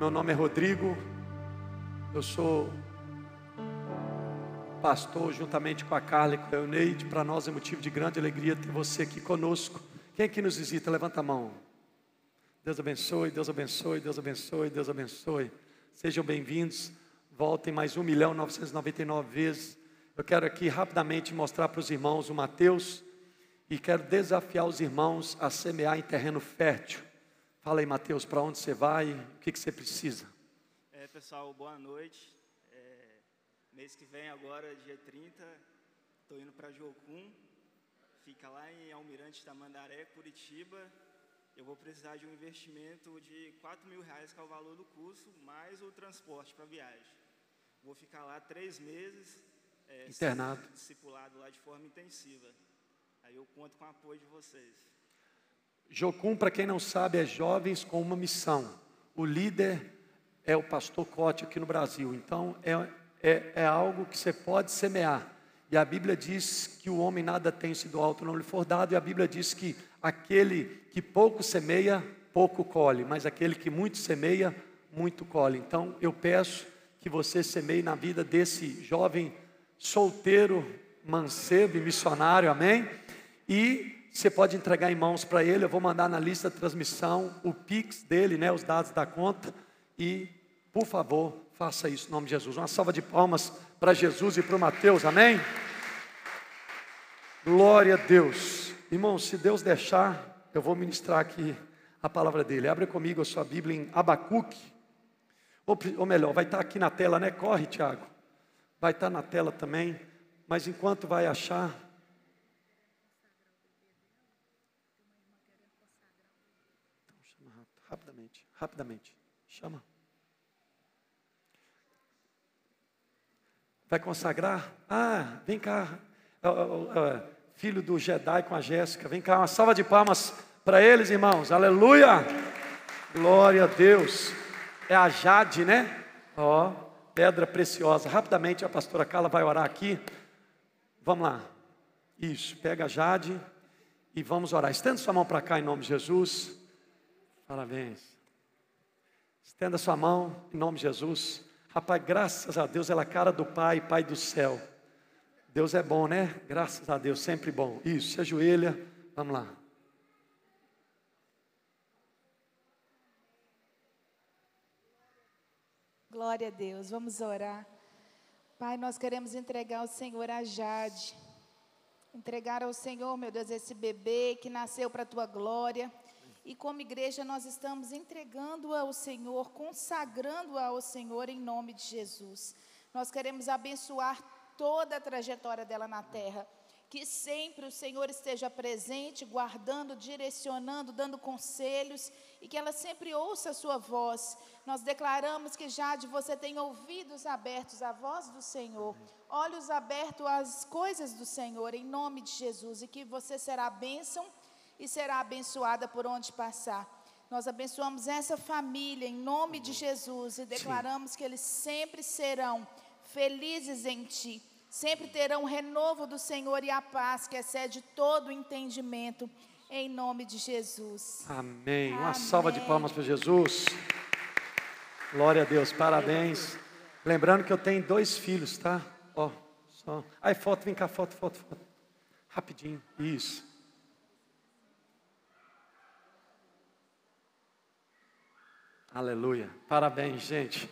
Meu nome é Rodrigo, eu sou pastor juntamente com a Carla e com a Euneide. Para nós é motivo de grande alegria ter você aqui conosco. Quem aqui nos visita? Levanta a mão. Deus abençoe, Deus abençoe, Deus abençoe, Deus abençoe. Sejam bem-vindos. Voltem mais 1 milhão 999 vezes. Eu quero aqui rapidamente mostrar para os irmãos o Mateus e quero desafiar os irmãos a semear em terreno fértil. Fala aí, Mateus, para onde você vai? O que, que você precisa? É, pessoal, boa noite. É, mês que vem, agora, dia 30, estou indo para Jocum. Fica lá em Almirante Tamandaré, Curitiba. Eu vou precisar de um investimento de 4 mil reais, que é o valor do curso, mais o transporte para a viagem. Vou ficar lá três meses. É, Internado. Discipulado lá de forma intensiva. Aí eu conto com o apoio de vocês. Jocum, para quem não sabe, é jovens com uma missão. O líder é o pastor Cote aqui no Brasil. Então, é, é, é, algo que você pode semear. E a Bíblia diz que o homem nada tem se do alto não lhe for dado. E a Bíblia diz que aquele que pouco semeia, pouco colhe. Mas aquele que muito semeia, muito colhe. Então, eu peço que você semeie na vida desse jovem solteiro, mancebo e missionário. Amém? E você pode entregar em mãos para ele. Eu vou mandar na lista de transmissão o Pix dele, né, os dados da conta. E, por favor, faça isso em nome de Jesus. Uma salva de palmas para Jesus e para o Mateus, amém? Glória a Deus. Irmão, se Deus deixar, eu vou ministrar aqui a palavra dele. Abre comigo a sua Bíblia em Abacuque. Ou, ou melhor, vai estar aqui na tela, né? Corre, Tiago. Vai estar na tela também. Mas enquanto vai achar, Rapidamente. Chama. Vai consagrar? Ah, vem cá. filho do Jedi com a Jéssica. Vem cá, uma salva de palmas para eles, irmãos. Aleluia! Glória a Deus. É a Jade, né? Ó, pedra preciosa. Rapidamente a pastora Carla vai orar aqui. Vamos lá. Isso, pega a Jade e vamos orar. Estenda sua mão para cá em nome de Jesus. Parabéns. Estenda sua mão em nome de Jesus. Rapaz, graças a Deus, ela é a cara do Pai, Pai do céu. Deus é bom, né? Graças a Deus, sempre bom. Isso, se ajoelha, vamos lá. Glória a Deus, vamos orar. Pai, nós queremos entregar ao Senhor a Jade. Entregar ao Senhor, meu Deus, esse bebê que nasceu para a tua glória. E como igreja, nós estamos entregando ao Senhor, consagrando ao Senhor em nome de Jesus. Nós queremos abençoar toda a trajetória dela na terra. Que sempre o Senhor esteja presente, guardando, direcionando, dando conselhos e que ela sempre ouça a sua voz. Nós declaramos que já de você tem ouvidos abertos à voz do Senhor, olhos abertos às coisas do Senhor, em nome de Jesus, e que você será bênção e será abençoada por onde passar. Nós abençoamos essa família em nome de Jesus e declaramos Sim. que eles sempre serão felizes em Ti, sempre terão o renovo do Senhor e a paz que excede todo o entendimento, em nome de Jesus. Amém. Amém. Uma salva de palmas para Jesus. Glória a Deus, parabéns. Lembrando que eu tenho dois filhos, tá? Ó, só. Aí, foto, vem cá, foto, foto, foto. Rapidinho. Isso. Aleluia. Parabéns, gente.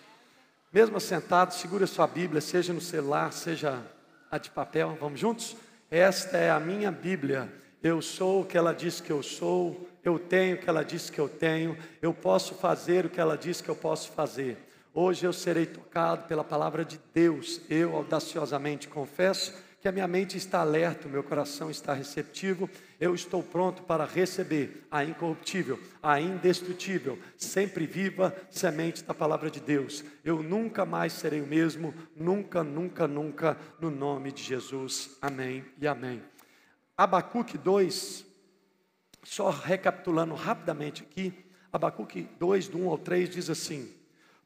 Mesmo sentado, segura sua Bíblia, seja no celular, seja a de papel. Vamos juntos? Esta é a minha Bíblia. Eu sou o que ela diz que eu sou, eu tenho o que ela diz que eu tenho, eu posso fazer o que ela diz que eu posso fazer. Hoje eu serei tocado pela palavra de Deus. Eu audaciosamente confesso que a minha mente está alerta, o meu coração está receptivo, eu estou pronto para receber a incorruptível, a indestrutível, sempre viva semente da palavra de Deus. Eu nunca mais serei o mesmo, nunca, nunca, nunca, no nome de Jesus. Amém e amém. Abacuque 2, só recapitulando rapidamente aqui, Abacuque 2, do 1 ao 3, diz assim: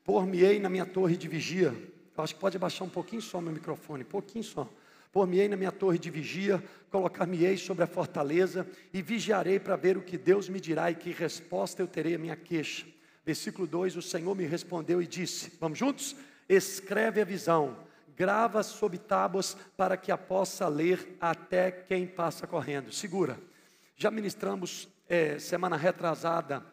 Por-me-ei na minha torre de vigia. Eu acho que pode abaixar um pouquinho só meu microfone, pouquinho só Pôr-me-ei na minha torre de vigia, colocar-me-ei sobre a fortaleza e vigiarei para ver o que Deus me dirá e que resposta eu terei à minha queixa. Versículo 2: O Senhor me respondeu e disse: Vamos juntos? Escreve a visão, grava sob tábuas para que a possa ler até quem passa correndo. Segura. Já ministramos é, semana retrasada,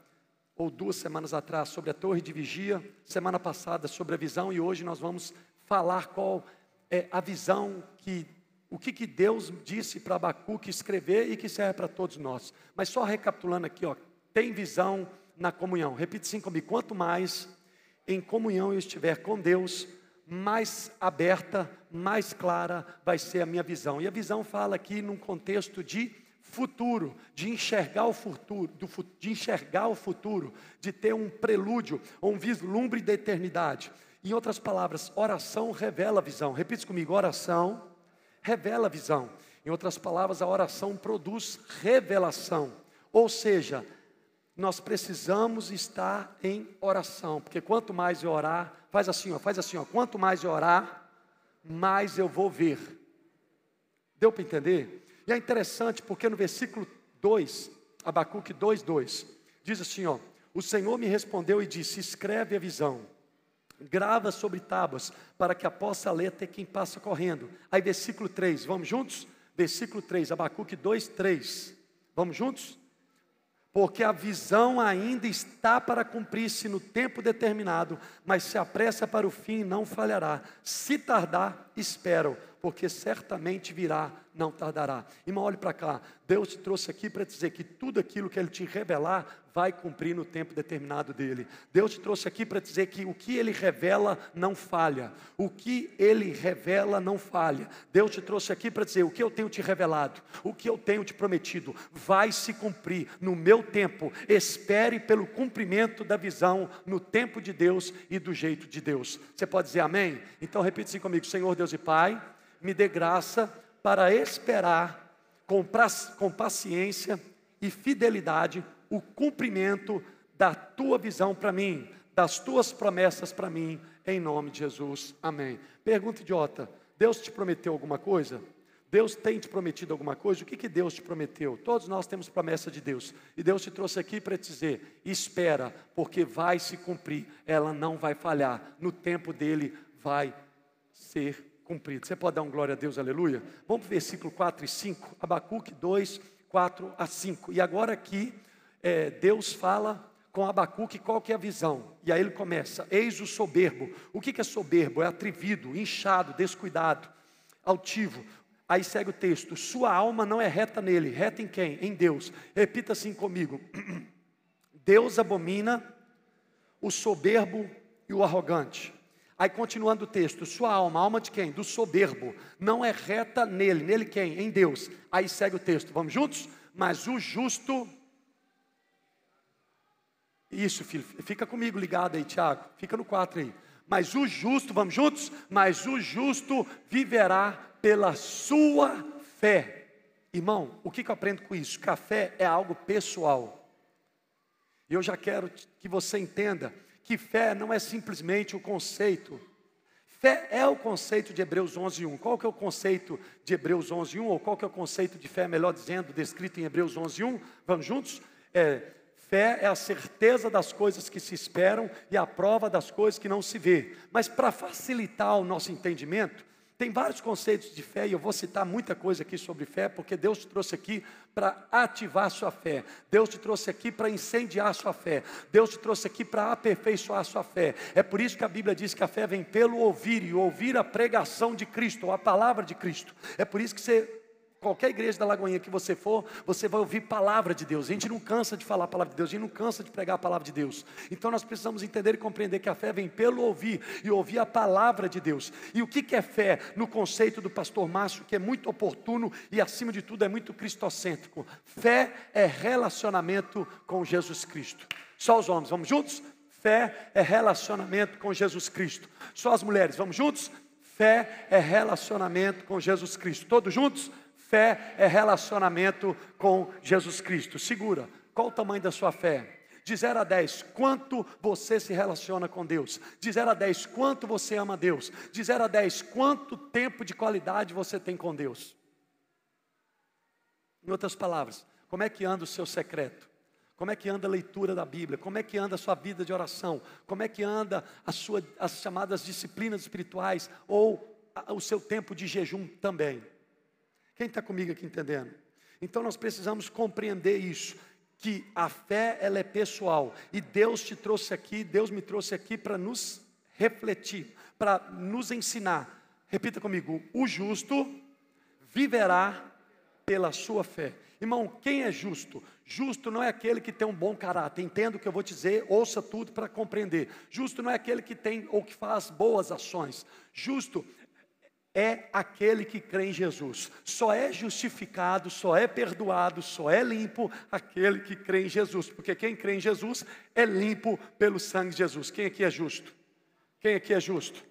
ou duas semanas atrás, sobre a torre de vigia, semana passada sobre a visão, e hoje nós vamos falar qual é a visão que o que, que Deus disse para Abacuque escrever e que serve para todos nós. Mas só recapitulando aqui, ó, tem visão na comunhão. Repita assim comigo: quanto mais em comunhão eu estiver com Deus, mais aberta, mais clara vai ser a minha visão. E a visão fala aqui num contexto de futuro, de enxergar o futuro, de enxergar o futuro, de ter um prelúdio ou um vislumbre da eternidade. Em outras palavras, oração revela visão. Repita comigo: oração revela visão. Em outras palavras, a oração produz revelação. Ou seja, nós precisamos estar em oração, porque quanto mais eu orar, faz assim, ó, faz assim, ó, quanto mais eu orar, mais eu vou ver. Deu para entender? E é interessante porque no versículo 2, Abacuque 2, 2, diz assim, ó, o Senhor me respondeu e disse: Escreve a visão, grava sobre tábuas, para que a possa ler até quem passa correndo. Aí, versículo 3, vamos juntos? Versículo 3, Abacuque 2, 3. Vamos juntos? porque a visão ainda está para cumprir-se no tempo determinado, mas se apressa para o fim, não falhará. Se tardar, espero, porque certamente virá, não tardará. Irmão, olhe para cá. Deus te trouxe aqui para dizer que tudo aquilo que Ele te revelar vai cumprir no tempo determinado dele. Deus te trouxe aqui para dizer que o que Ele revela não falha. O que Ele revela não falha. Deus te trouxe aqui para dizer o que eu tenho te revelado, o que eu tenho te prometido, vai se cumprir no meu tempo. Espere pelo cumprimento da visão no tempo de Deus e do jeito de Deus. Você pode dizer amém? Então repita assim comigo: Senhor Deus e Pai me dê graça para esperar com, com paciência e fidelidade o cumprimento da tua visão para mim, das tuas promessas para mim, em nome de Jesus. Amém. Pergunta idiota: Deus te prometeu alguma coisa? Deus tem te prometido alguma coisa? O que, que Deus te prometeu? Todos nós temos promessa de Deus. E Deus te trouxe aqui para te dizer: espera, porque vai se cumprir. Ela não vai falhar. No tempo dele vai ser cumprido. Você pode dar um glória a Deus, aleluia? Vamos para o versículo 4 e 5, Abacuque 2, 4 a 5. E agora aqui, é, Deus fala com Abacuque qual que é a visão. E aí ele começa: Eis o soberbo. O que, que é soberbo? É atrevido, inchado, descuidado, altivo. Aí segue o texto: Sua alma não é reta nele. Reta em quem? Em Deus. Repita assim comigo: Deus abomina o soberbo e o arrogante. Aí continuando o texto, sua alma, alma de quem? Do soberbo, não é reta nele, nele quem? Em Deus. Aí segue o texto, vamos juntos? Mas o justo, isso filho, fica comigo ligado aí Tiago, fica no 4 aí. Mas o justo, vamos juntos? Mas o justo viverá pela sua fé. Irmão, o que, que eu aprendo com isso? A fé é algo pessoal. E eu já quero que você entenda que fé não é simplesmente o conceito. Fé é o conceito de Hebreus 11:1. Qual que é o conceito de Hebreus 11:1 ou qual que é o conceito de fé, melhor dizendo, descrito em Hebreus 11:1? Vamos juntos? É, fé é a certeza das coisas que se esperam e a prova das coisas que não se vê. Mas para facilitar o nosso entendimento, tem vários conceitos de fé e eu vou citar muita coisa aqui sobre fé, porque Deus te trouxe aqui para ativar sua fé. Deus te trouxe aqui para incendiar sua fé. Deus te trouxe aqui para aperfeiçoar sua fé. É por isso que a Bíblia diz que a fé vem pelo ouvir e ouvir a pregação de Cristo, a palavra de Cristo. É por isso que você Qualquer igreja da Lagoinha que você for, você vai ouvir palavra de Deus. A gente não cansa de falar a palavra de Deus, a gente não cansa de pregar a palavra de Deus. Então nós precisamos entender e compreender que a fé vem pelo ouvir e ouvir a palavra de Deus. E o que é fé no conceito do pastor Márcio, que é muito oportuno e acima de tudo é muito cristocêntrico? Fé é relacionamento com Jesus Cristo. Só os homens, vamos juntos? Fé é relacionamento com Jesus Cristo. Só as mulheres, vamos juntos? Fé é relacionamento com Jesus Cristo. Todos juntos? Fé é relacionamento com Jesus Cristo. Segura, qual o tamanho da sua fé? De 0 a 10, quanto você se relaciona com Deus? De 0 a 10, quanto você ama Deus? De 0 a 10, quanto tempo de qualidade você tem com Deus? Em outras palavras, como é que anda o seu secreto? Como é que anda a leitura da Bíblia? Como é que anda a sua vida de oração? Como é que anda a sua, as chamadas disciplinas espirituais ou o seu tempo de jejum também? Quem está comigo aqui entendendo? Então nós precisamos compreender isso, que a fé ela é pessoal e Deus te trouxe aqui, Deus me trouxe aqui para nos refletir, para nos ensinar. Repita comigo: o justo viverá pela sua fé. Irmão, quem é justo? Justo não é aquele que tem um bom caráter. Entenda o que eu vou dizer, ouça tudo para compreender. Justo não é aquele que tem ou que faz boas ações. Justo é aquele que crê em Jesus. Só é justificado, só é perdoado, só é limpo aquele que crê em Jesus. Porque quem crê em Jesus é limpo pelo sangue de Jesus. Quem aqui é justo? Quem aqui é justo?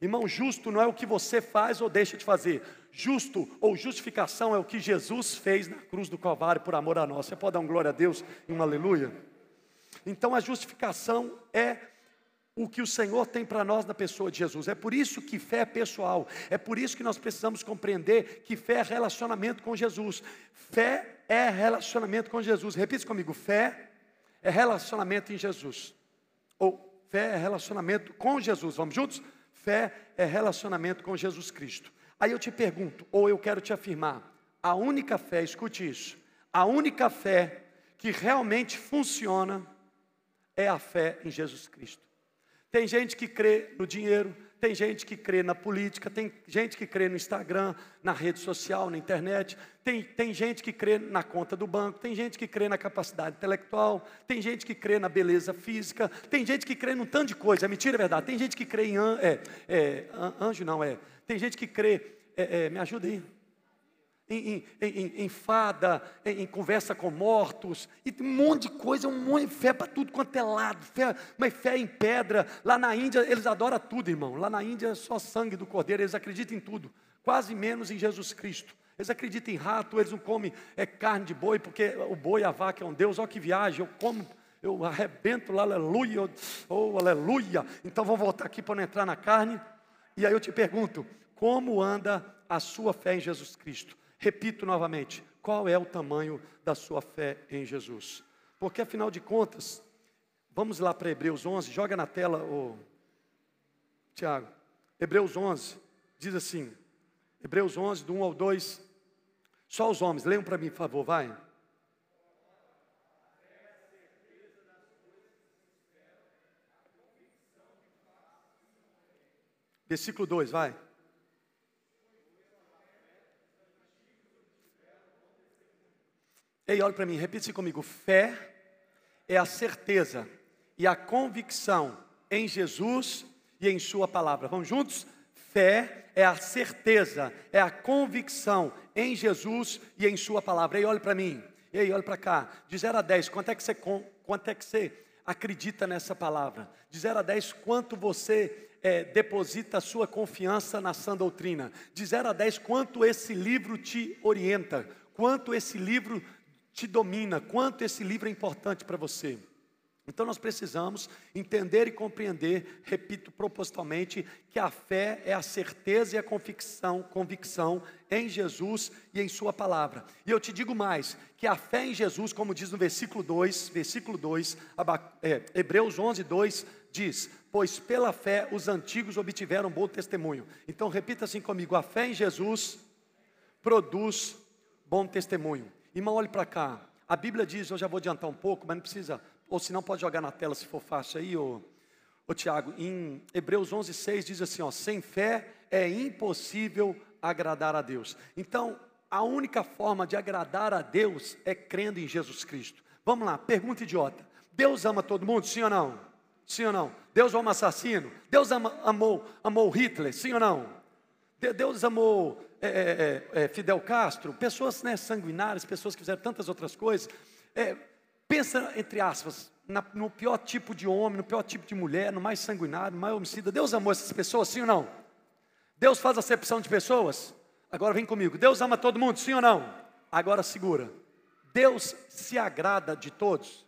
Irmão, justo não é o que você faz ou deixa de fazer. Justo ou justificação é o que Jesus fez na cruz do Calvário por amor a nós. Você pode dar um glória a Deus e um aleluia? Então a justificação é o que o Senhor tem para nós na pessoa de Jesus. É por isso que fé é pessoal. É por isso que nós precisamos compreender que fé é relacionamento com Jesus. Fé é relacionamento com Jesus. Repita comigo: fé é relacionamento em Jesus. Ou fé é relacionamento com Jesus. Vamos juntos? Fé é relacionamento com Jesus Cristo. Aí eu te pergunto, ou eu quero te afirmar, a única fé, escute isso, a única fé que realmente funciona é a fé em Jesus Cristo. Tem gente que crê no dinheiro, tem gente que crê na política, tem gente que crê no Instagram, na rede social, na internet, tem, tem gente que crê na conta do banco, tem gente que crê na capacidade intelectual, tem gente que crê na beleza física, tem gente que crê num tanto de coisa, é mentira, é verdade. Tem gente que crê em an, é, é, anjo, não, é. Tem gente que crê, é, é me ajuda aí em, em, em, fada, em, conversa com mortos, e um monte de coisa, um monte de fé para tudo quanto é lado, fé, mas fé em pedra. Lá na Índia eles adoram tudo, irmão. Lá na Índia é só sangue do cordeiro, eles acreditam em tudo, quase menos em Jesus Cristo. Eles acreditam em rato, eles não comem é, carne de boi, porque o boi, a vaca é um Deus, olha que viagem, eu como eu arrebento lá, aleluia, oh, aleluia. Então vamos voltar aqui para não entrar na carne. E aí eu te pergunto, como anda a sua fé em Jesus Cristo? Repito novamente: qual é o tamanho da sua fé em Jesus? Porque afinal de contas, vamos lá para Hebreus 11, joga na tela, o Tiago. Hebreus 11 diz assim: Hebreus 11, do 1 ao 2. Só os homens, leiam para mim, por favor, vai. Versículo 2, vai. Ei, olha para mim, repita comigo. Fé é a certeza e a convicção em Jesus e em Sua palavra. Vamos juntos? Fé é a certeza, é a convicção em Jesus e em Sua palavra. Ei, olha para mim. Ei, olha para cá. De 0 a 10, quanto é que você, quanto é que você acredita nessa palavra? De 0 a 10, quanto você é, deposita a sua confiança na sã doutrina? De 0 a 10, quanto esse livro te orienta? Quanto esse livro te domina, quanto esse livro é importante para você. Então nós precisamos entender e compreender, repito propositalmente, que a fé é a certeza e a convicção, convicção em Jesus e em Sua palavra. E eu te digo mais, que a fé em Jesus, como diz no versículo 2, versículo 2, é, Hebreus 11, 2, diz: Pois pela fé os antigos obtiveram bom testemunho. Então repita assim comigo: a fé em Jesus produz bom testemunho. Irmão, olhe para cá. A Bíblia diz, eu já vou adiantar um pouco, mas não precisa, ou se não pode jogar na tela se for fácil aí, ô, ô Tiago, em Hebreus 11, 6 diz assim, ó, sem fé é impossível agradar a Deus. Então, a única forma de agradar a Deus é crendo em Jesus Cristo. Vamos lá, pergunta idiota. Deus ama todo mundo, sim ou não? Sim ou não? Deus ama assassino? Deus ama, amou, amou Hitler, sim ou não? Deus amou é, é, é, é, Fidel Castro, pessoas né, sanguinárias, pessoas que fizeram tantas outras coisas. É, pensa, entre aspas, na, no pior tipo de homem, no pior tipo de mulher, no mais sanguinário, no mais homicida. Deus amou essas pessoas, sim ou não? Deus faz acepção de pessoas? Agora vem comigo. Deus ama todo mundo, sim ou não? Agora segura. Deus se agrada de todos.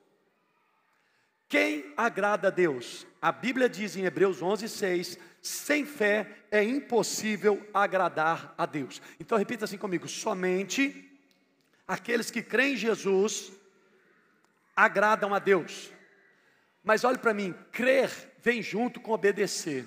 Quem agrada a Deus? A Bíblia diz em Hebreus 11, 6 sem fé é impossível agradar a Deus. Então repita assim comigo: somente aqueles que creem em Jesus agradam a Deus. Mas olhe para mim, crer vem junto com obedecer.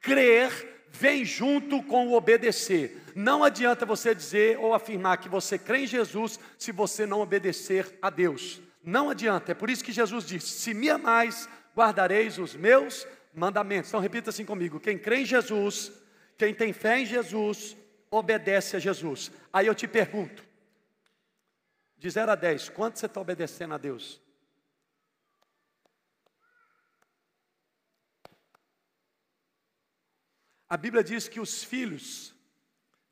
Crer vem junto com o obedecer. Não adianta você dizer ou afirmar que você crê em Jesus se você não obedecer a Deus. Não adianta. É por isso que Jesus disse: Se me amais, guardareis os meus mandamentos. Então repita assim comigo: quem crê em Jesus, quem tem fé em Jesus, obedece a Jesus. Aí eu te pergunto: de 0 a 10, quanto você está obedecendo a Deus? A Bíblia diz que os filhos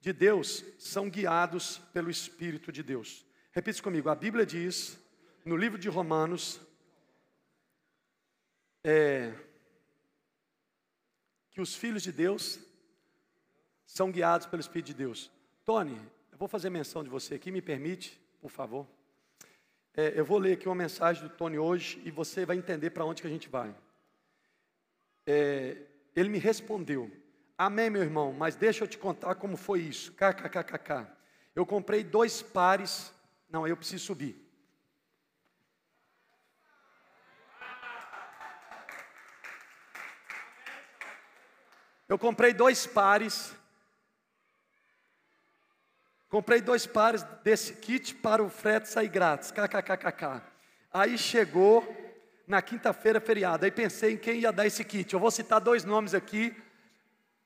de Deus são guiados pelo Espírito de Deus. Repita comigo: a Bíblia diz, no livro de Romanos, é, que os filhos de Deus são guiados pelo Espírito de Deus. Tony, eu vou fazer menção de você aqui, me permite, por favor. É, eu vou ler aqui uma mensagem do Tony hoje e você vai entender para onde que a gente vai. É, ele me respondeu. Amém, meu irmão, mas deixa eu te contar como foi isso. KKKKK. Eu comprei dois pares. Não, eu preciso subir. Eu comprei dois pares. Comprei dois pares desse kit para o frete sair grátis. KKKKK. Aí chegou na quinta-feira feriado. Aí pensei em quem ia dar esse kit. Eu vou citar dois nomes aqui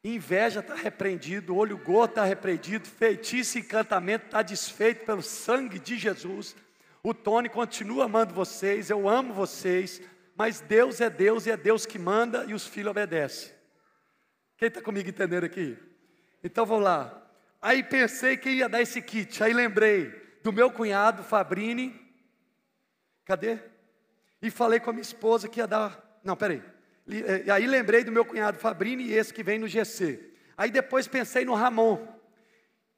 Inveja está repreendido, olho gordo está repreendido, feitiço e encantamento está desfeito pelo sangue de Jesus. O Tony continua amando vocês, eu amo vocês, mas Deus é Deus e é Deus que manda e os filhos obedecem. Quem está comigo entendendo aqui? Então vamos lá. Aí pensei que ia dar esse kit, aí lembrei do meu cunhado Fabrini. Cadê? E falei com a minha esposa que ia dar. Não, peraí. E aí lembrei do meu cunhado Fabrini e esse que vem no GC. Aí depois pensei no Ramon.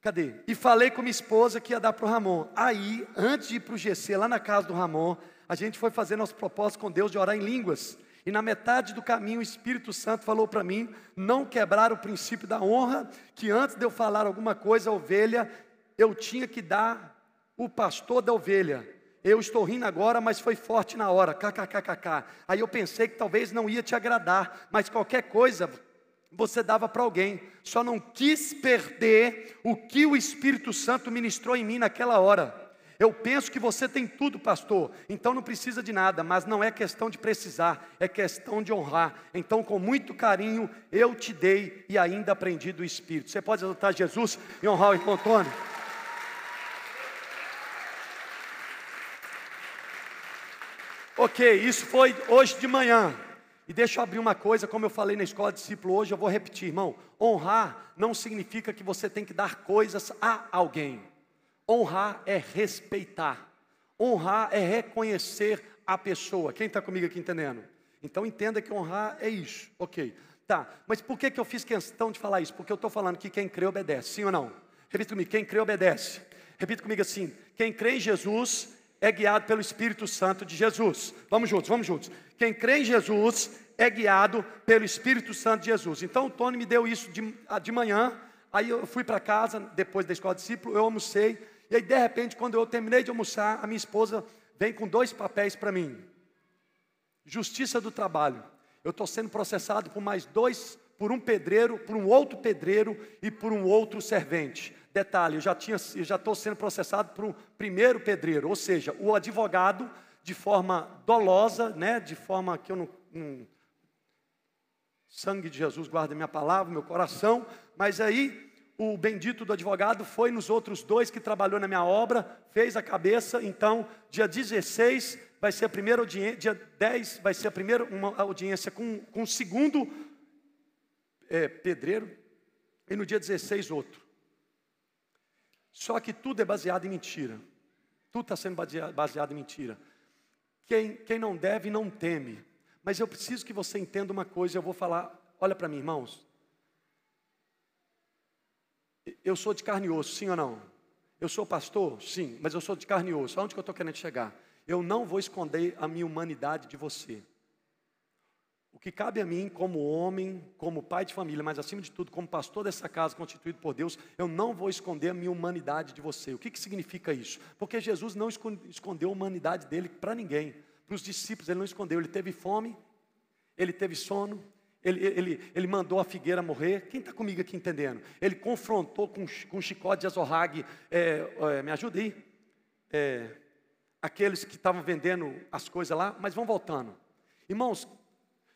Cadê? E falei com minha esposa que ia dar para o Ramon. Aí, antes de ir para o GC, lá na casa do Ramon, a gente foi fazer nosso propósito com Deus de orar em línguas. E na metade do caminho, o Espírito Santo falou para mim não quebrar o princípio da honra, que antes de eu falar alguma coisa à ovelha, eu tinha que dar o pastor da ovelha. Eu estou rindo agora, mas foi forte na hora. KKKKK. Aí eu pensei que talvez não ia te agradar, mas qualquer coisa você dava para alguém. Só não quis perder o que o Espírito Santo ministrou em mim naquela hora. Eu penso que você tem tudo, pastor, então não precisa de nada, mas não é questão de precisar, é questão de honrar. Então, com muito carinho, eu te dei e ainda aprendi do Espírito. Você pode exaltar Jesus e honrar o irmão Antônio? Ok, isso foi hoje de manhã. E deixa eu abrir uma coisa, como eu falei na escola de discípulo hoje, eu vou repetir, irmão. Honrar não significa que você tem que dar coisas a alguém. Honrar é respeitar. Honrar é reconhecer a pessoa. Quem está comigo aqui entendendo? Então entenda que honrar é isso. Ok. Tá, mas por que, que eu fiz questão de falar isso? Porque eu estou falando que quem crê obedece, sim ou não? Repita comigo, quem crê obedece. Repita comigo assim: quem crê em Jesus é guiado pelo Espírito Santo de Jesus. Vamos juntos, vamos juntos. Quem crê em Jesus é guiado pelo Espírito Santo de Jesus. Então o Tony me deu isso de, de manhã, aí eu fui para casa, depois da escola de discípulo, eu almocei, e aí de repente, quando eu terminei de almoçar, a minha esposa vem com dois papéis para mim. Justiça do trabalho. Eu estou sendo processado por mais dois, por um pedreiro, por um outro pedreiro e por um outro servente. Detalhe, eu já tinha, eu já estou sendo processado por um primeiro pedreiro, ou seja, o advogado de forma dolosa, né, de forma que eu não, não sangue de Jesus guarda minha palavra, meu coração, mas aí o bendito do advogado foi nos outros dois que trabalhou na minha obra, fez a cabeça, então dia 16 vai ser a primeira audiência, dia 10 vai ser a primeira uma audiência com, com o segundo é, pedreiro, e no dia 16 outro. Só que tudo é baseado em mentira. Tudo está sendo baseado em mentira. Quem, quem não deve, não teme. Mas eu preciso que você entenda uma coisa, eu vou falar, olha para mim, irmãos. Eu sou de carne e osso, sim ou não? Eu sou pastor? Sim, mas eu sou de carne e osso. Aonde que eu estou querendo chegar? Eu não vou esconder a minha humanidade de você. O que cabe a mim, como homem, como pai de família, mas acima de tudo, como pastor dessa casa constituído por Deus, eu não vou esconder a minha humanidade de você. O que, que significa isso? Porque Jesus não escondeu a humanidade dele para ninguém. Para os discípulos, ele não escondeu. Ele teve fome, ele teve sono, ele, ele, ele mandou a figueira morrer. Quem está comigo aqui entendendo? Ele confrontou com, com chicote de azorrague. É, é, me ajuda aí. É, aqueles que estavam vendendo as coisas lá, mas vão voltando. Irmãos,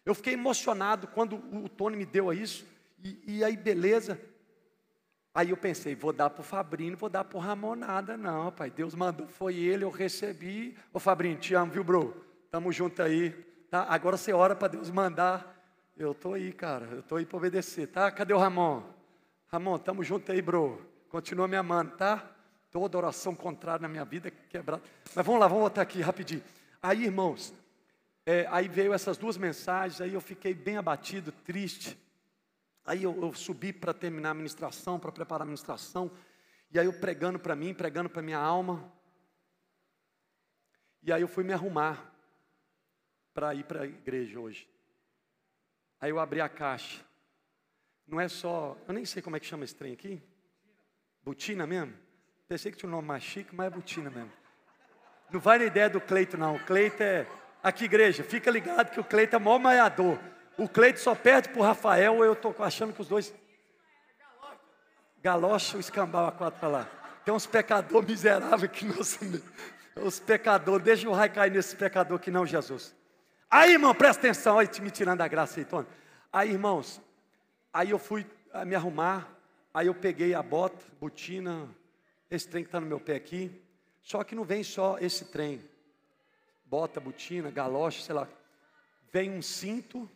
eu fiquei emocionado quando o Tony me deu isso. E, e aí, beleza. Aí eu pensei, vou dar para o Fabrinho, vou dar para o Ramon nada, não, pai. Deus mandou, foi ele, eu recebi. Ô Fabrinho, te amo, viu, bro? Tamo junto aí. Tá? Agora você ora para Deus mandar. Eu estou aí, cara. Eu estou aí para obedecer, tá? Cadê o Ramon? Ramon, tamo junto aí, bro. Continua me amando, tá? Toda oração contrária na minha vida quebrada. Mas vamos lá, vamos voltar aqui rapidinho. Aí, irmãos, é, aí veio essas duas mensagens, aí eu fiquei bem abatido, triste. Aí eu, eu subi para terminar a ministração, para preparar a ministração. E aí eu pregando para mim, pregando para minha alma. E aí eu fui me arrumar para ir para a igreja hoje. Aí eu abri a caixa. Não é só, eu nem sei como é que chama esse trem aqui. Butina mesmo? Pensei que tinha um nome mais chique, mas é butina mesmo. Não vai na ideia do Cleito, não. O Cleito é Aqui, igreja, fica ligado que o Cleito é o maior maiador. O Cleito só perde para o Rafael, ou eu estou achando que os dois. Galocha o escambau a quatro para lá. Tem uns pecadores miseráveis que não Os pecadores, deixa o raio cair nesse pecador que não, Jesus. Aí, irmão, presta atenção, aí me tirando a graça aí, Tony. Aí, irmãos, aí eu fui me arrumar, aí eu peguei a bota, botina, esse trem que está no meu pé aqui. Só que não vem só esse trem bota, botina, galocha, sei lá. Vem um cinto,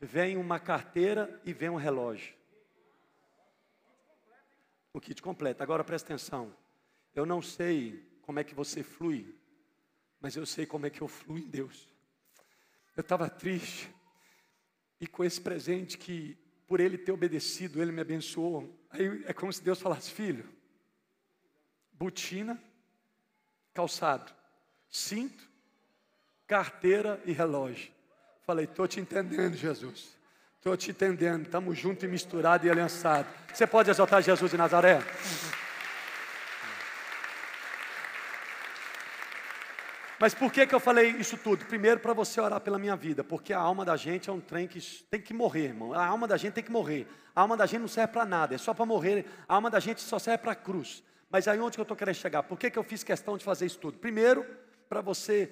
vem uma carteira e vem um relógio. O kit completo. Agora presta atenção. Eu não sei como é que você flui, mas eu sei como é que eu fluo em Deus. Eu estava triste e com esse presente que, por ele ter obedecido, ele me abençoou. Aí é como se Deus falasse: filho, botina, calçado, cinto, carteira e relógio. Falei, estou te entendendo, Jesus. Estou te entendendo. Estamos juntos e misturados e aliançados. Você pode exaltar Jesus de Nazaré? Mas por que, que eu falei isso tudo? Primeiro, para você orar pela minha vida, porque a alma da gente é um trem que tem que morrer, irmão. A alma da gente tem que morrer. A alma da gente não serve para nada, é só para morrer. A alma da gente só serve para a cruz. Mas aí onde que eu estou querendo chegar? Por que, que eu fiz questão de fazer isso tudo? Primeiro, para você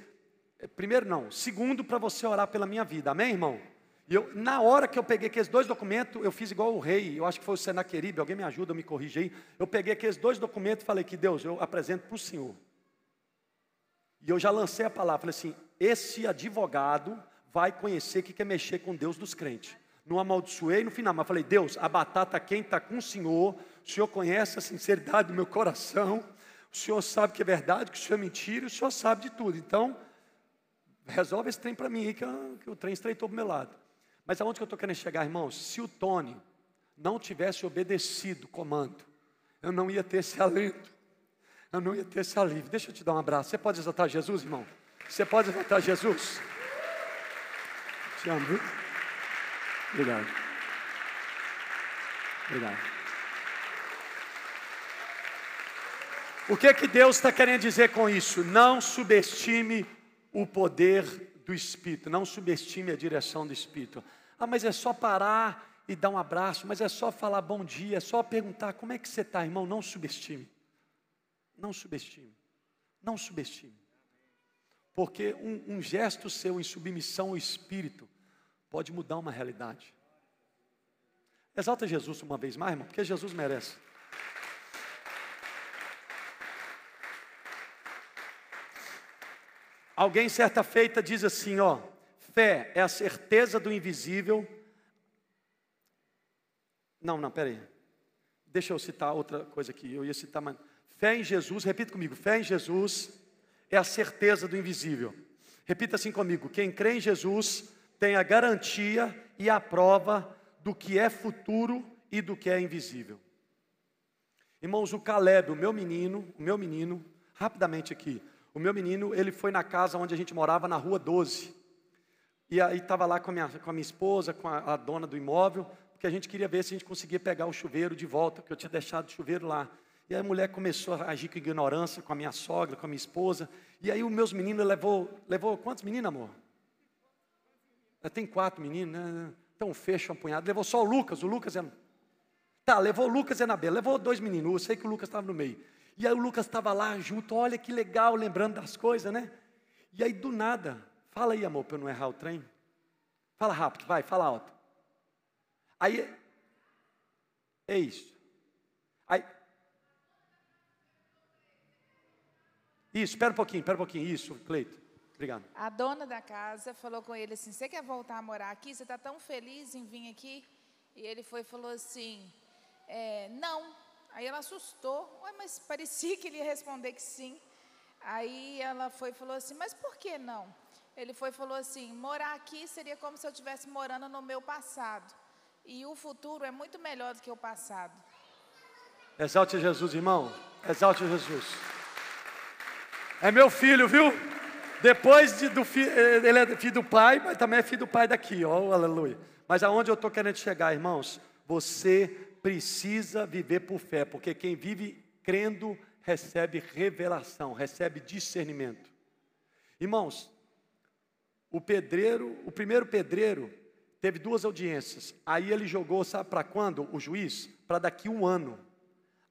é, primeiro não. Segundo, para você orar pela minha vida. Amém, irmão? E eu, na hora que eu peguei aqueles dois documentos, eu fiz igual o rei, eu acho que foi o Senaqueribe, alguém me ajuda, me corrige aí. Eu peguei aqueles dois documentos e falei que Deus, eu apresento para o Senhor. E eu já lancei a palavra, falei assim: esse advogado vai conhecer que é mexer com Deus dos crentes. Não amaldiçoei no final, mas falei: Deus, a batata quem está com o Senhor, o Senhor conhece a sinceridade do meu coração, o Senhor sabe que é verdade, que o Senhor é mentira, o Senhor sabe de tudo. Então, resolve esse trem para mim aí, que, que, o trem estreitou para o meu lado. Mas aonde que eu estou querendo chegar, irmãos? Se o Tony não tivesse obedecido o comando, eu não ia ter esse alento, eu não ia ter alívio. Deixa eu te dar um abraço. Você pode exaltar Jesus, irmão? Você pode exaltar Jesus? Te amo, viu? Obrigado. Obrigado. O que que Deus está querendo dizer com isso? Não subestime o poder do Espírito. Não subestime a direção do Espírito. Ah, mas é só parar e dar um abraço, mas é só falar bom dia, é só perguntar como é que você está, irmão. Não subestime. Não subestime. Não subestime. Porque um, um gesto seu em submissão ao Espírito pode mudar uma realidade. Exalta Jesus uma vez mais, irmão, porque Jesus merece. Alguém certa feita diz assim, ó, fé é a certeza do invisível. Não, não, peraí. Deixa eu citar outra coisa aqui. Eu ia citar, mas fé em Jesus, repita comigo, fé em Jesus é a certeza do invisível. Repita assim comigo: quem crê em Jesus tem a garantia e a prova do que é futuro e do que é invisível. Irmãos, o Caleb, o meu menino, o meu menino, rapidamente aqui, o meu menino, ele foi na casa onde a gente morava, na rua 12. E aí estava lá com a, minha, com a minha esposa, com a, a dona do imóvel, porque a gente queria ver se a gente conseguia pegar o chuveiro de volta, porque eu tinha deixado o chuveiro lá. E a mulher começou a agir com ignorância, com a minha sogra, com a minha esposa. E aí os meus meninos levou, levou quantos meninos, amor? Tem quatro meninos, né? Então fecha um punhado. Levou só o Lucas, o Lucas é. Tá, levou o Lucas e a Anabela, levou dois meninos. Eu sei que o Lucas estava no meio. E aí o Lucas estava lá junto, olha que legal, lembrando das coisas, né? E aí do nada, fala aí, amor, para eu não errar o trem. Fala rápido, vai, fala alto. Aí, é isso. Aí, isso, espera um pouquinho, espera um pouquinho, isso, Cleito. Obrigado. A dona da casa falou com ele assim: Você quer voltar a morar aqui? Você está tão feliz em vir aqui? E ele foi e falou assim: é, Não. Aí ela assustou, mas parecia que ele ia responder que sim. Aí ela foi e falou assim: Mas por que não? Ele foi e falou assim: Morar aqui seria como se eu estivesse morando no meu passado. E o futuro é muito melhor do que o passado. Exalte Jesus, irmão. Exalte Jesus. É meu filho, viu? Depois de, do filho, ele é filho do pai, mas também é filho do pai daqui, ó, aleluia. Mas aonde eu estou querendo chegar, irmãos? Você precisa viver por fé, porque quem vive crendo recebe revelação, recebe discernimento. Irmãos, o pedreiro, o primeiro pedreiro, teve duas audiências. Aí ele jogou, sabe para quando? O juiz? Para daqui um ano.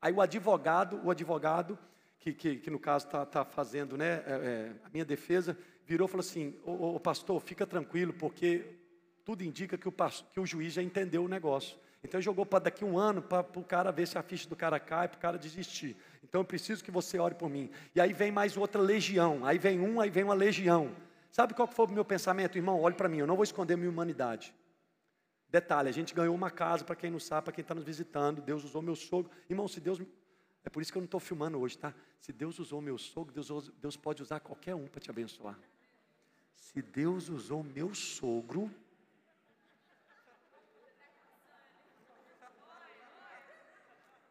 Aí o advogado, o advogado, que, que, que no caso está tá fazendo né, é, é, a minha defesa, virou e falou assim: ô, ô, pastor, fica tranquilo, porque tudo indica que o, que o juiz já entendeu o negócio. Então jogou para daqui um ano para o cara ver se a ficha do cara cai, para o cara desistir. Então eu preciso que você ore por mim. E aí vem mais outra legião. Aí vem um, aí vem uma legião. Sabe qual foi o meu pensamento, irmão? Olhe para mim, eu não vou esconder minha humanidade. Detalhe, a gente ganhou uma casa, para quem não sabe, para quem está nos visitando, Deus usou meu sogro. Irmão, se Deus. É por isso que eu não estou filmando hoje, tá? Se Deus usou meu sogro, Deus, Deus pode usar qualquer um para te abençoar. Se Deus usou meu sogro,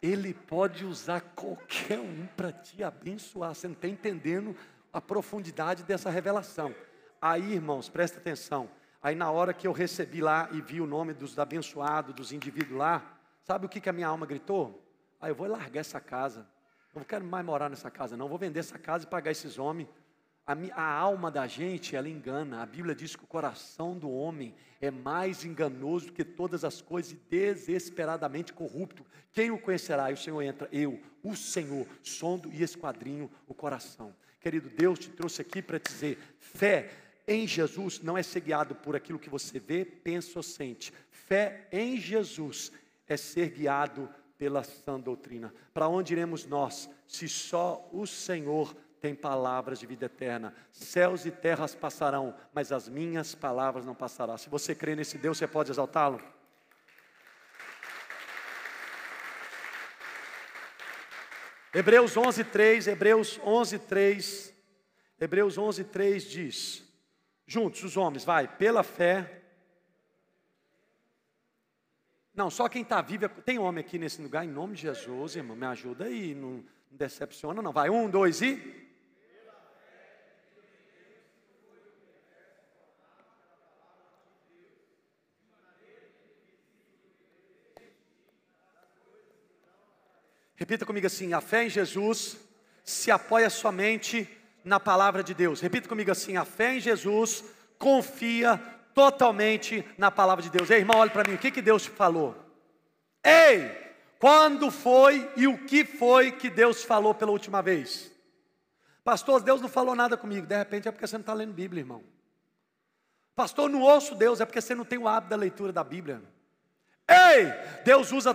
Ele pode usar qualquer um para te abençoar. Você não está entendendo a profundidade dessa revelação. Aí, irmãos, presta atenção. Aí, na hora que eu recebi lá e vi o nome dos abençoados, dos indivíduos lá, sabe o que, que a minha alma gritou? Eu vou largar essa casa. Eu não quero mais morar nessa casa, não. Vou vender essa casa e pagar esses homens. A, a, alma da gente, ela engana. A Bíblia diz que o coração do homem é mais enganoso que todas as coisas e desesperadamente corrupto. Quem o conhecerá? E o Senhor entra, eu, o Senhor, sondo e esquadrinho o coração. Querido, Deus te trouxe aqui para dizer: fé em Jesus não é ser guiado por aquilo que você vê, pensa ou sente. Fé em Jesus é ser guiado pela sã doutrina. Para onde iremos nós, se só o Senhor tem palavras de vida eterna. Céus e terras passarão, mas as minhas palavras não passarão. Se você crê nesse Deus, você pode exaltá-lo? Hebreus 11:3, Hebreus 11:3, Hebreus 11:3 diz: Juntos os homens, vai, pela fé. Não, só quem está vivo, é, tem homem aqui nesse lugar, em nome de Jesus, irmão, me ajuda aí, não decepciona, não. Vai, um, dois e. Repita comigo assim: a fé em Jesus se apoia somente na palavra de Deus. Repita comigo assim: a fé em Jesus confia totalmente na palavra de Deus. Ei, irmão, olha para mim, o que, que Deus falou? Ei, quando foi e o que foi que Deus falou pela última vez? Pastor, Deus não falou nada comigo. De repente é porque você não está lendo Bíblia, irmão. Pastor, não ouço Deus, é porque você não tem o hábito da leitura da Bíblia. Ei, Deus usa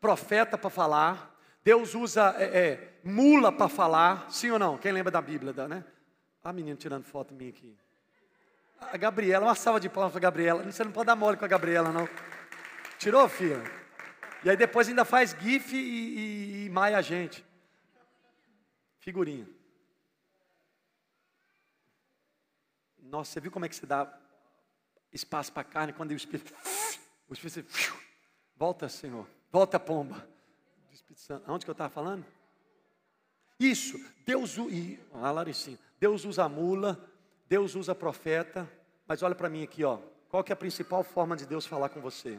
profeta para falar, Deus usa é, é, mula para falar, sim ou não? Quem lembra da Bíblia, né? A menina tirando foto minha aqui. A Gabriela, uma salva de palmas para a Gabriela. Você não pode dar mole com a Gabriela, não. Tirou, filha? E aí depois ainda faz gif e, e, e maia a gente. Figurinha. Nossa, você viu como é que se dá espaço para a carne quando o Espírito... O Espírito... Volta, Senhor. Volta, pomba. Espírito Santo. Onde que eu estava falando? Isso, Deus, e, a Laricinha, Deus usa mula, Deus usa profeta, Mas olha para mim aqui, ó. Qual que é a principal forma de Deus falar com você?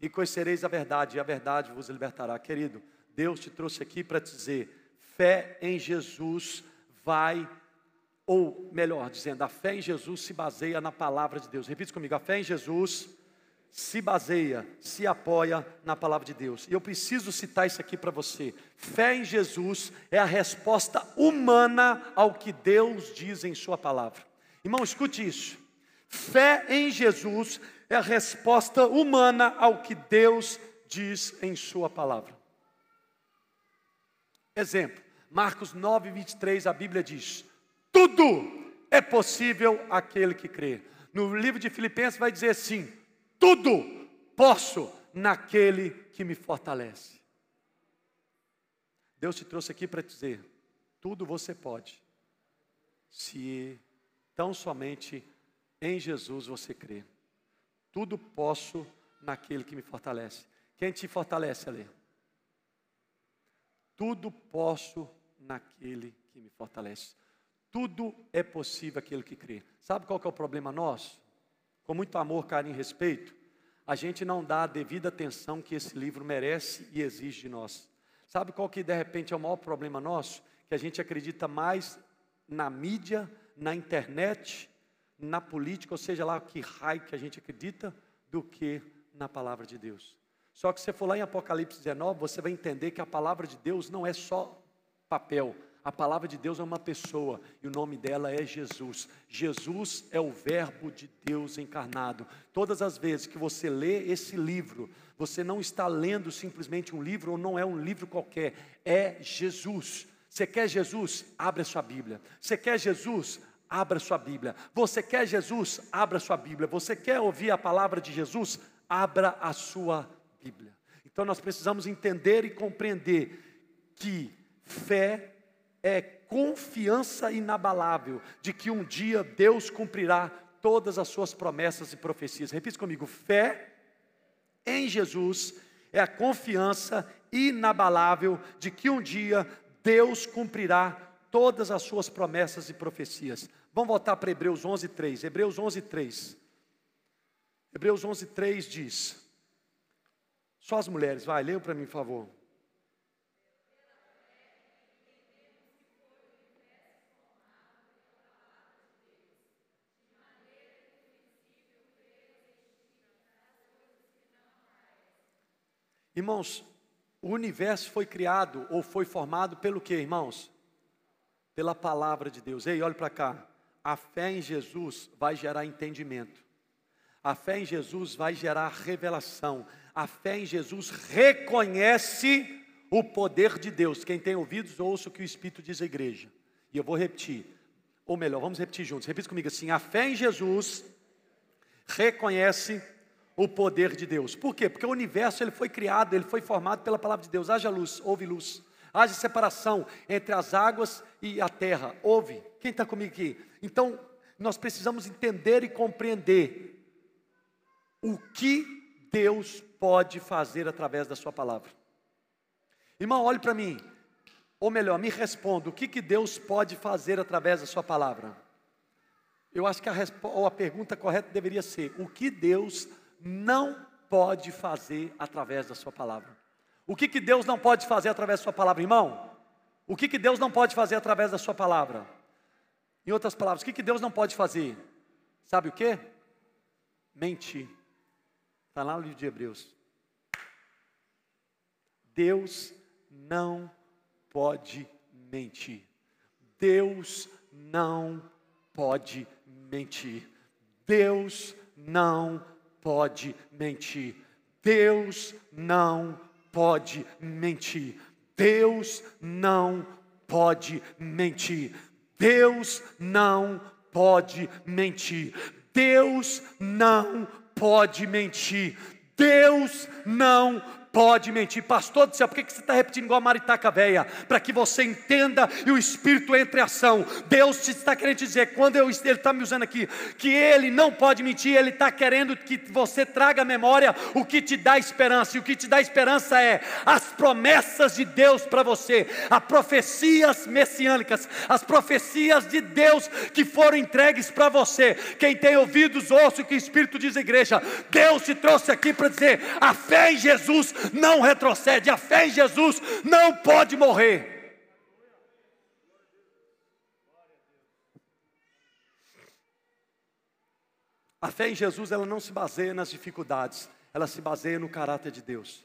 E conhecereis a verdade, e a verdade vos libertará. Querido, Deus te trouxe aqui para te dizer: fé em Jesus vai, ou melhor dizendo, a fé em Jesus se baseia na palavra de Deus. Repita comigo: a fé em Jesus se baseia, se apoia na palavra de Deus. E eu preciso citar isso aqui para você. Fé em Jesus é a resposta humana ao que Deus diz em Sua palavra. Irmão, escute isso. Fé em Jesus é a resposta humana ao que Deus diz em Sua palavra. Exemplo, Marcos 9, 23, a Bíblia diz: Tudo é possível aquele que crê. No livro de Filipenses vai dizer assim: Tudo posso naquele que me fortalece. Deus te trouxe aqui para dizer: tudo você pode, se tão somente em Jesus você crê. Tudo posso naquele que me fortalece. Quem te fortalece, Ale? Tudo posso naquele que me fortalece. Tudo é possível aquele que crê. Sabe qual que é o problema nosso? Com muito amor, carinho e respeito, a gente não dá a devida atenção que esse livro merece e exige de nós. Sabe qual que de repente é o maior problema nosso? Que a gente acredita mais na mídia, na internet, na política, ou seja lá que raio que a gente acredita, do que na palavra de Deus. Só que se você for lá em Apocalipse 19, você vai entender que a palavra de Deus não é só papel. A palavra de Deus é uma pessoa e o nome dela é Jesus. Jesus é o Verbo de Deus encarnado. Todas as vezes que você lê esse livro, você não está lendo simplesmente um livro ou não é um livro qualquer, é Jesus. Você quer Jesus? Abre a sua Bíblia. Você quer Jesus? Abra sua Bíblia. Você quer Jesus? Abra sua Bíblia. Você quer ouvir a palavra de Jesus? Abra a sua Bíblia. Então nós precisamos entender e compreender que fé é confiança inabalável de que um dia Deus cumprirá todas as suas promessas e profecias. Repita comigo: fé em Jesus é a confiança inabalável de que um dia Deus cumprirá todas as suas promessas e profecias. Vamos voltar para Hebreus 11, 3. Hebreus 11, 3. Hebreus 11, 3 diz: Só as mulheres, vai, leiam para mim, por favor. Irmãos, o universo foi criado ou foi formado pelo que, irmãos? pela palavra de Deus. Ei, olhe para cá. A fé em Jesus vai gerar entendimento. A fé em Jesus vai gerar revelação. A fé em Jesus reconhece o poder de Deus. Quem tem ouvidos, ouça o que o Espírito diz à igreja. E eu vou repetir. Ou melhor, vamos repetir juntos. Repita comigo assim: a fé em Jesus reconhece o poder de Deus. Por quê? Porque o universo ele foi criado, ele foi formado pela palavra de Deus. Haja luz, houve luz haja separação entre as águas e a terra. Ouve, quem está comigo aqui? Então, nós precisamos entender e compreender o que Deus pode fazer através da Sua palavra. Irmão, olhe para mim, ou melhor, me responda: o que, que Deus pode fazer através da Sua palavra? Eu acho que a, a pergunta correta deveria ser: o que Deus não pode fazer através da Sua palavra? O que, que Deus não pode fazer através da sua palavra, irmão? O que, que Deus não pode fazer através da sua palavra? Em outras palavras, o que, que Deus não pode fazer? Sabe o que? Mentir. Está lá no livro de Hebreus. Deus não pode mentir. Deus não pode mentir. Deus não pode mentir. Deus não pode mentir. Deus não pode mentir. Deus não pode mentir. Deus não pode mentir. Deus não pode mentir. Pastor do céu, por que você está repetindo igual a maritaca velha? Para que você entenda e o Espírito entre ação. Deus está querendo dizer, quando eu, Ele está me usando aqui, que Ele não pode mentir, Ele está querendo que você traga à memória o que te dá esperança. E o que te dá esperança é as promessas de Deus para você, as profecias messiânicas, as profecias de Deus que foram entregues para você. Quem tem ouvidos, ouça o que o Espírito diz à igreja. Deus te trouxe aqui para dizer: a fé em Jesus não retrocede, a fé em Jesus não pode morrer. A fé em Jesus ela não se baseia nas dificuldades, ela se baseia no caráter de Deus.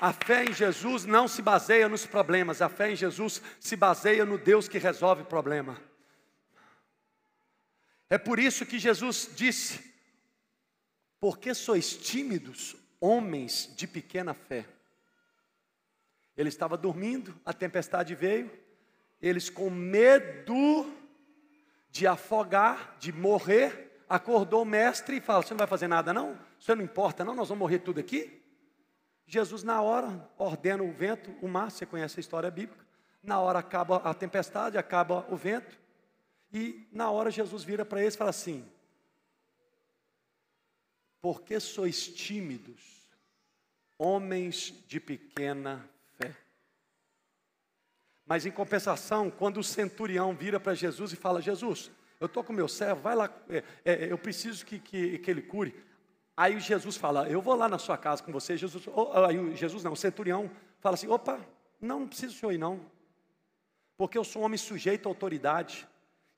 A fé em Jesus não se baseia nos problemas, a fé em Jesus se baseia no Deus que resolve o problema. É por isso que Jesus disse: Porque sois tímidos, homens de pequena fé? Ele estava dormindo, a tempestade veio, eles com medo de afogar, de morrer, acordou o mestre e fala: Você não vai fazer nada, não? Você não importa, não? Nós vamos morrer tudo aqui? Jesus, na hora, ordena o vento, o mar, você conhece a história bíblica. Na hora acaba a tempestade, acaba o vento. E na hora Jesus vira para eles e fala assim: Por que sois tímidos, homens de pequena fé? Mas em compensação, quando o centurião vira para Jesus e fala: Jesus, eu estou com meu servo, vai lá, é, é, eu preciso que, que, que ele cure. Aí Jesus fala, eu vou lá na sua casa com você. Jesus, oh, aí Jesus não, o centurião fala assim: opa, não, não precisa o senhor ir não, porque eu sou um homem sujeito à autoridade,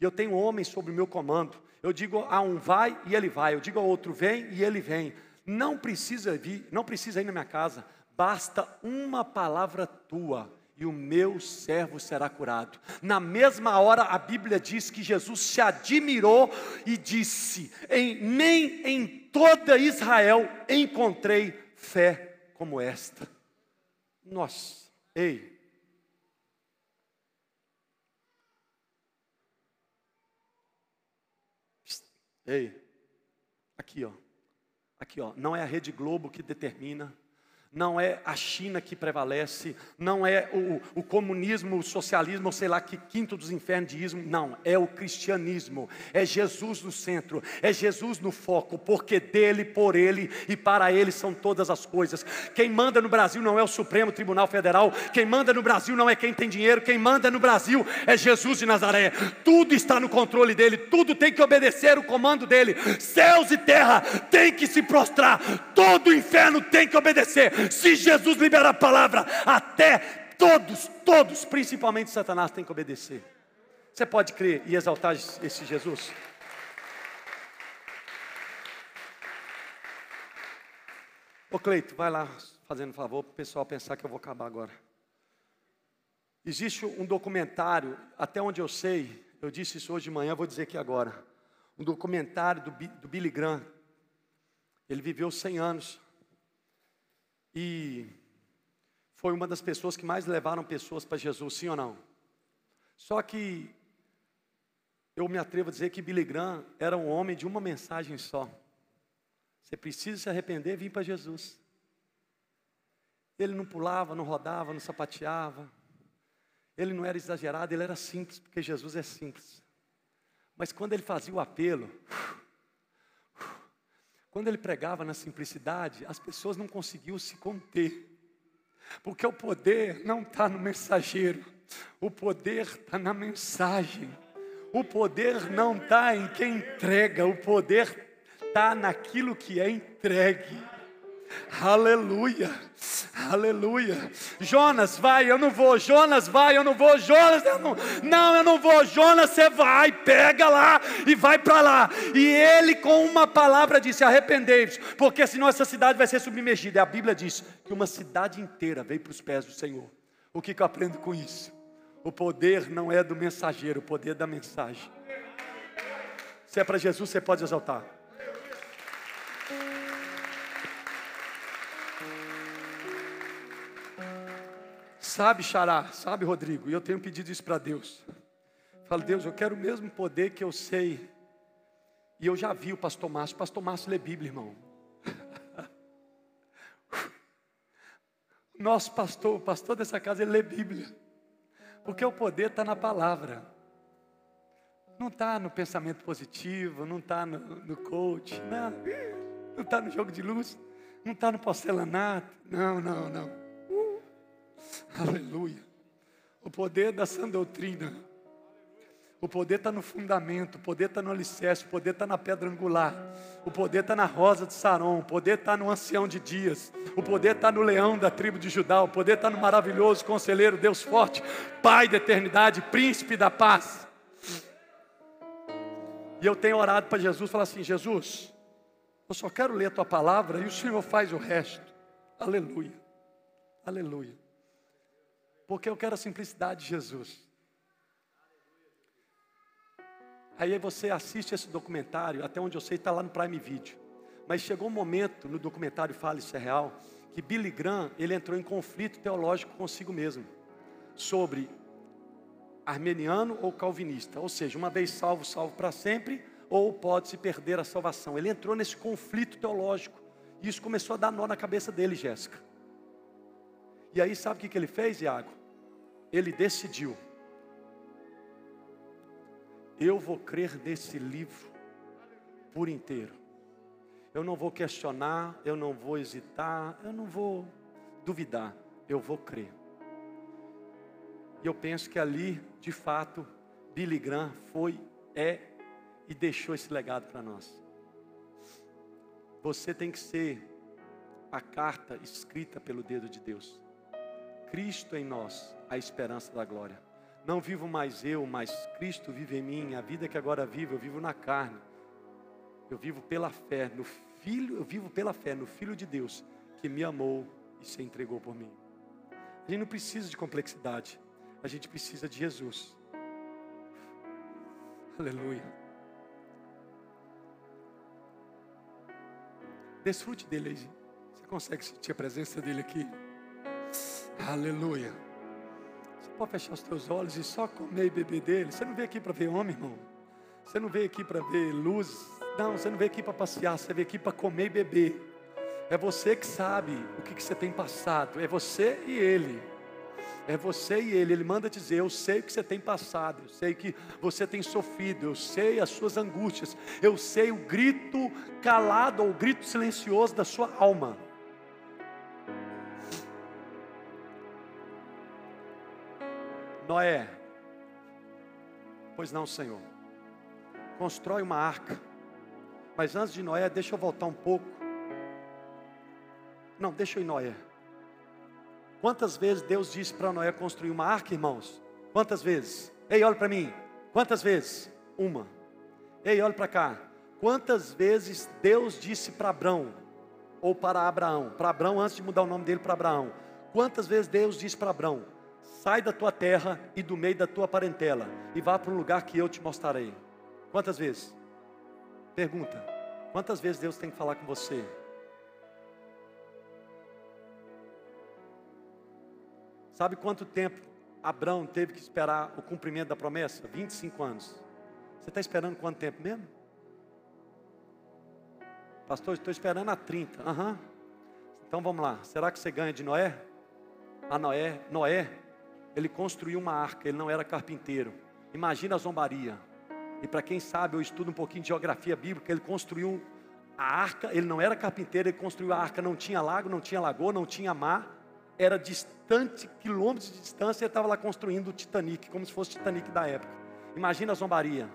e eu tenho homens sob o meu comando. Eu digo a um vai e ele vai, eu digo ao outro vem e ele vem. Não precisa vir, não precisa ir na minha casa, basta uma palavra tua e o meu servo será curado. Na mesma hora, a Bíblia diz que Jesus se admirou e disse: em, Nem em toda Israel encontrei fé como esta. Nossa, ei. Ei, aqui ó, aqui ó, não é a Rede Globo que determina, não é a China que prevalece, não é o, o, comunismo, o socialismo, ou sei lá que quinto dos infernos de ismo, não, é o cristianismo, é Jesus no centro, é Jesus no foco, porque dele, por ele e para ele são todas as coisas. Quem manda no Brasil não é o Supremo Tribunal Federal, quem manda no Brasil não é quem tem dinheiro, quem manda no Brasil é Jesus de Nazaré, tudo está no controle dele, tudo tem que obedecer o comando dele, céus e terra tem que se prostrar, todo o inferno tem que obedecer se Jesus liberar a palavra, até todos, todos, principalmente Satanás, tem que obedecer. Você pode crer e exaltar esse Jesus? Ô Cleito, vai lá fazendo favor para o pessoal pensar que eu vou acabar agora. Existe um documentário, até onde eu sei, eu disse isso hoje de manhã, vou dizer aqui agora. Um documentário do, do Billy Graham. Ele viveu 100 anos. E foi uma das pessoas que mais levaram pessoas para Jesus, sim ou não? Só que eu me atrevo a dizer que Billy Graham era um homem de uma mensagem só. Você precisa se arrepender e vir para Jesus. Ele não pulava, não rodava, não sapateava. Ele não era exagerado, ele era simples, porque Jesus é simples. Mas quando ele fazia o apelo, quando ele pregava na simplicidade, as pessoas não conseguiam se conter. Porque o poder não está no mensageiro, o poder está na mensagem. O poder não está em quem entrega, o poder está naquilo que é entregue. Aleluia, aleluia. Jonas, vai, eu não vou. Jonas, vai, eu não vou. Jonas, eu não, não, eu não vou. Jonas, você vai, pega lá e vai para lá. E ele, com uma palavra, disse: Arrependei-vos, porque senão essa cidade vai ser submergida. E a Bíblia diz que uma cidade inteira veio para os pés do Senhor. O que, que eu aprendo com isso? O poder não é do mensageiro, o poder é da mensagem. Se é para Jesus, você pode exaltar. Sabe, Xará, sabe, Rodrigo, e eu tenho pedido isso para Deus. Falo, Deus, eu quero o mesmo poder que eu sei. E eu já vi o pastor Márcio. O pastor Márcio lê Bíblia, irmão. Nosso pastor, o pastor dessa casa, ele lê Bíblia. Porque o poder está na palavra. Não está no pensamento positivo, não está no, no coach, não. Não está no jogo de luz, não está no porcelanato. Não, não, não. Aleluia. O poder da sã doutrina. O poder está no fundamento, o poder está no alicerce, o poder está na pedra angular, o poder está na rosa de Saron, o poder está no ancião de dias, o poder está no leão da tribo de Judá, o poder está no maravilhoso conselheiro, Deus forte, Pai da eternidade, príncipe da paz. E eu tenho orado para Jesus, falar assim: Jesus, eu só quero ler a tua palavra e o Senhor faz o resto. Aleluia, aleluia. Porque eu quero a simplicidade de Jesus. Aí você assiste esse documentário, até onde eu sei, está lá no Prime Video. Mas chegou um momento no documentário Fala Isso é Real, que Billy Graham, ele entrou em conflito teológico consigo mesmo, sobre armeniano ou calvinista, ou seja, uma vez salvo, salvo para sempre, ou pode-se perder a salvação. Ele entrou nesse conflito teológico, e isso começou a dar nó na cabeça dele, Jéssica. E aí, sabe o que ele fez, Iago? Ele decidiu eu vou crer nesse livro por inteiro. Eu não vou questionar, eu não vou hesitar, eu não vou duvidar, eu vou crer. E eu penso que ali, de fato, Billy Graham foi, é e deixou esse legado para nós. Você tem que ser a carta escrita pelo dedo de Deus. Cristo em nós, a esperança da glória. Não vivo mais eu, mas Cristo vive em mim. A vida que agora vivo, eu vivo na carne. Eu vivo pela fé no Filho, eu vivo pela fé no Filho de Deus que me amou e se entregou por mim. A gente não precisa de complexidade, a gente precisa de Jesus. Aleluia. Desfrute dele aí. Você consegue sentir a presença dele aqui? Aleluia. Pode fechar os teus olhos e só comer e beber dele. Você não veio aqui para ver homem, irmão. Você não veio aqui para ver luz. Não, você não veio aqui para passear. Você veio aqui para comer e beber. É você que sabe o que, que você tem passado. É você e ele. É você e ele. Ele manda dizer: Eu sei o que você tem passado. Eu sei que você tem sofrido. Eu sei as suas angústias. Eu sei o grito calado ou o grito silencioso da sua alma. Noé, pois não, Senhor, constrói uma arca, mas antes de Noé, deixa eu voltar um pouco. Não, deixa eu ir Noé. Quantas vezes Deus disse para Noé construir uma arca, irmãos? Quantas vezes? Ei, olha para mim. Quantas vezes? Uma. Ei, olha para cá. Quantas vezes Deus disse para Abraão, ou para Abraão, para Abraão antes de mudar o nome dele para Abraão, quantas vezes Deus disse para Abraão: sai da tua terra e do meio da tua parentela e vá para um lugar que eu te mostrarei. Quantas vezes? Pergunta. Quantas vezes Deus tem que falar com você? Sabe quanto tempo Abraão teve que esperar o cumprimento da promessa? 25 anos. Você está esperando quanto tempo mesmo? Pastor, estou esperando há 30. Uhum. Então vamos lá. Será que você ganha de Noé? A Noé, Noé ele construiu uma arca, ele não era carpinteiro. Imagina a zombaria. E para quem sabe, eu estudo um pouquinho de geografia bíblica, ele construiu a arca, ele não era carpinteiro, ele construiu a arca, não tinha lago, não tinha lagoa, não tinha mar, era distante, quilômetros de distância, ele estava lá construindo o Titanic, como se fosse o Titanic da época. Imagina a zombaria.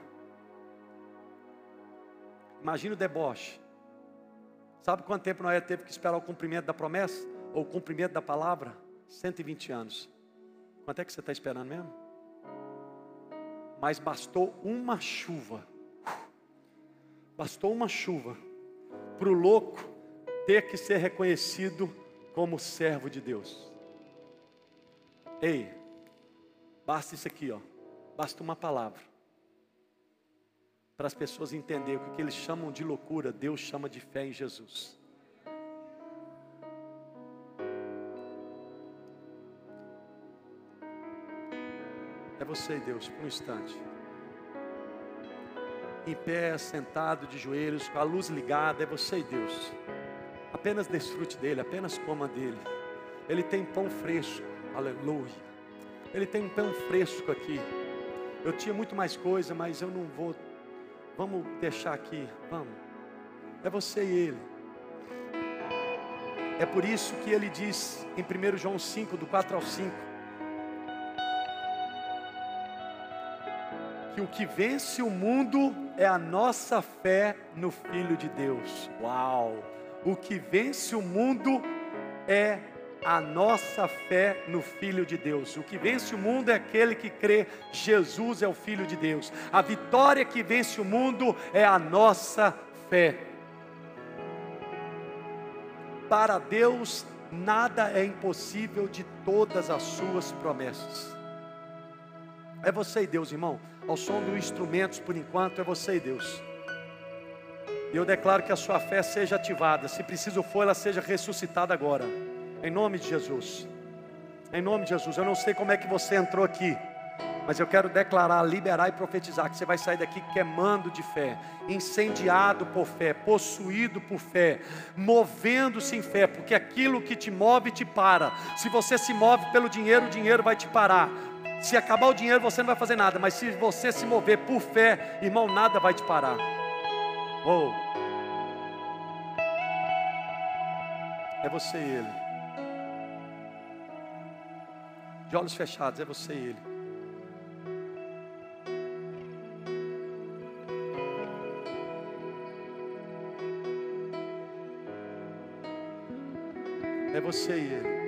Imagina o deboche. Sabe quanto tempo Noé teve que esperar o cumprimento da promessa? Ou o cumprimento da palavra? 120 anos. Quanto é que você está esperando mesmo? Mas bastou uma chuva. Bastou uma chuva para o louco ter que ser reconhecido como servo de Deus. Ei, basta isso aqui, ó. Basta uma palavra. Para as pessoas entenderem o que eles chamam de loucura, Deus chama de fé em Jesus. Você e Deus, por um instante. Em pé, sentado de joelhos, com a luz ligada, é você e Deus. Apenas desfrute dele, apenas coma dele. Ele tem pão fresco, aleluia. Ele tem um pão fresco aqui. Eu tinha muito mais coisa, mas eu não vou. Vamos deixar aqui, vamos. É você e ele. É por isso que ele diz em 1 João 5, do 4 ao 5, que o que vence o mundo é a nossa fé no Filho de Deus. Uau! O que vence o mundo é a nossa fé no Filho de Deus. O que vence o mundo é aquele que crê Jesus é o Filho de Deus. A vitória que vence o mundo é a nossa fé. Para Deus, nada é impossível de todas as suas promessas. É você e Deus, irmão. Ao som dos instrumentos, por enquanto, é você e Deus. E eu declaro que a sua fé seja ativada. Se preciso for, ela seja ressuscitada agora. Em nome de Jesus. Em nome de Jesus. Eu não sei como é que você entrou aqui. Mas eu quero declarar, liberar e profetizar que você vai sair daqui queimando de fé, incendiado por fé, possuído por fé, movendo-se em fé, porque aquilo que te move te para. Se você se move pelo dinheiro, o dinheiro vai te parar. Se acabar o dinheiro, você não vai fazer nada, mas se você se mover por fé, irmão, nada vai te parar. Oh. É você e ele. De olhos fechados, é você e ele. É você e ele.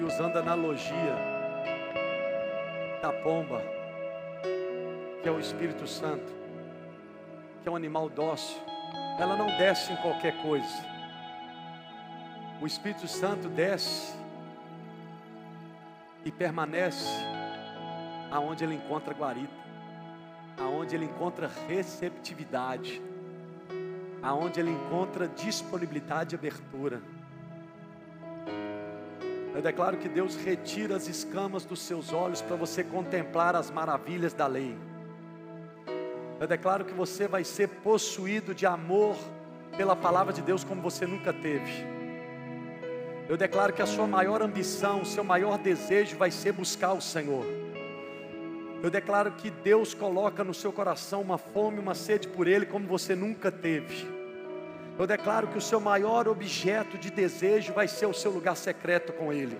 E usando a analogia da pomba, que é o Espírito Santo, que é um animal dócil, ela não desce em qualquer coisa. O Espírito Santo desce e permanece aonde ele encontra guarita aonde ele encontra receptividade, aonde ele encontra disponibilidade e abertura. Eu declaro que Deus retira as escamas dos seus olhos para você contemplar as maravilhas da lei. Eu declaro que você vai ser possuído de amor pela palavra de Deus como você nunca teve. Eu declaro que a sua maior ambição, o seu maior desejo vai ser buscar o Senhor. Eu declaro que Deus coloca no seu coração uma fome, uma sede por Ele como você nunca teve. Eu declaro que o seu maior objeto de desejo vai ser o seu lugar secreto com Ele.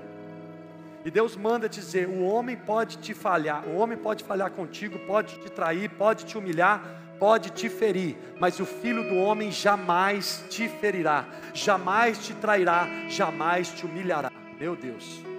E Deus manda dizer: o homem pode te falhar, o homem pode falhar contigo, pode te trair, pode te humilhar, pode te ferir, mas o filho do homem jamais te ferirá, jamais te trairá, jamais te humilhará. Meu Deus.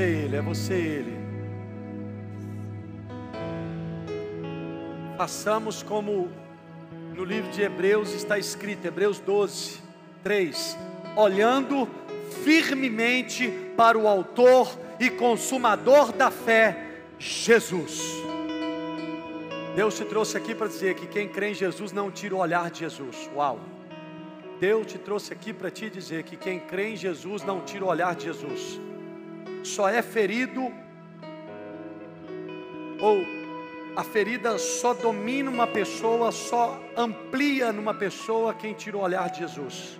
Você ele, é você ele. Façamos como no livro de Hebreus está escrito, Hebreus 12, 3: olhando firmemente para o Autor e Consumador da fé, Jesus. Deus te trouxe aqui para dizer que quem crê em Jesus não tira o olhar de Jesus. Uau! Deus te trouxe aqui para te dizer que quem crê em Jesus não tira o olhar de Jesus só é ferido, ou a ferida só domina uma pessoa, só amplia numa pessoa quem tira o olhar de Jesus.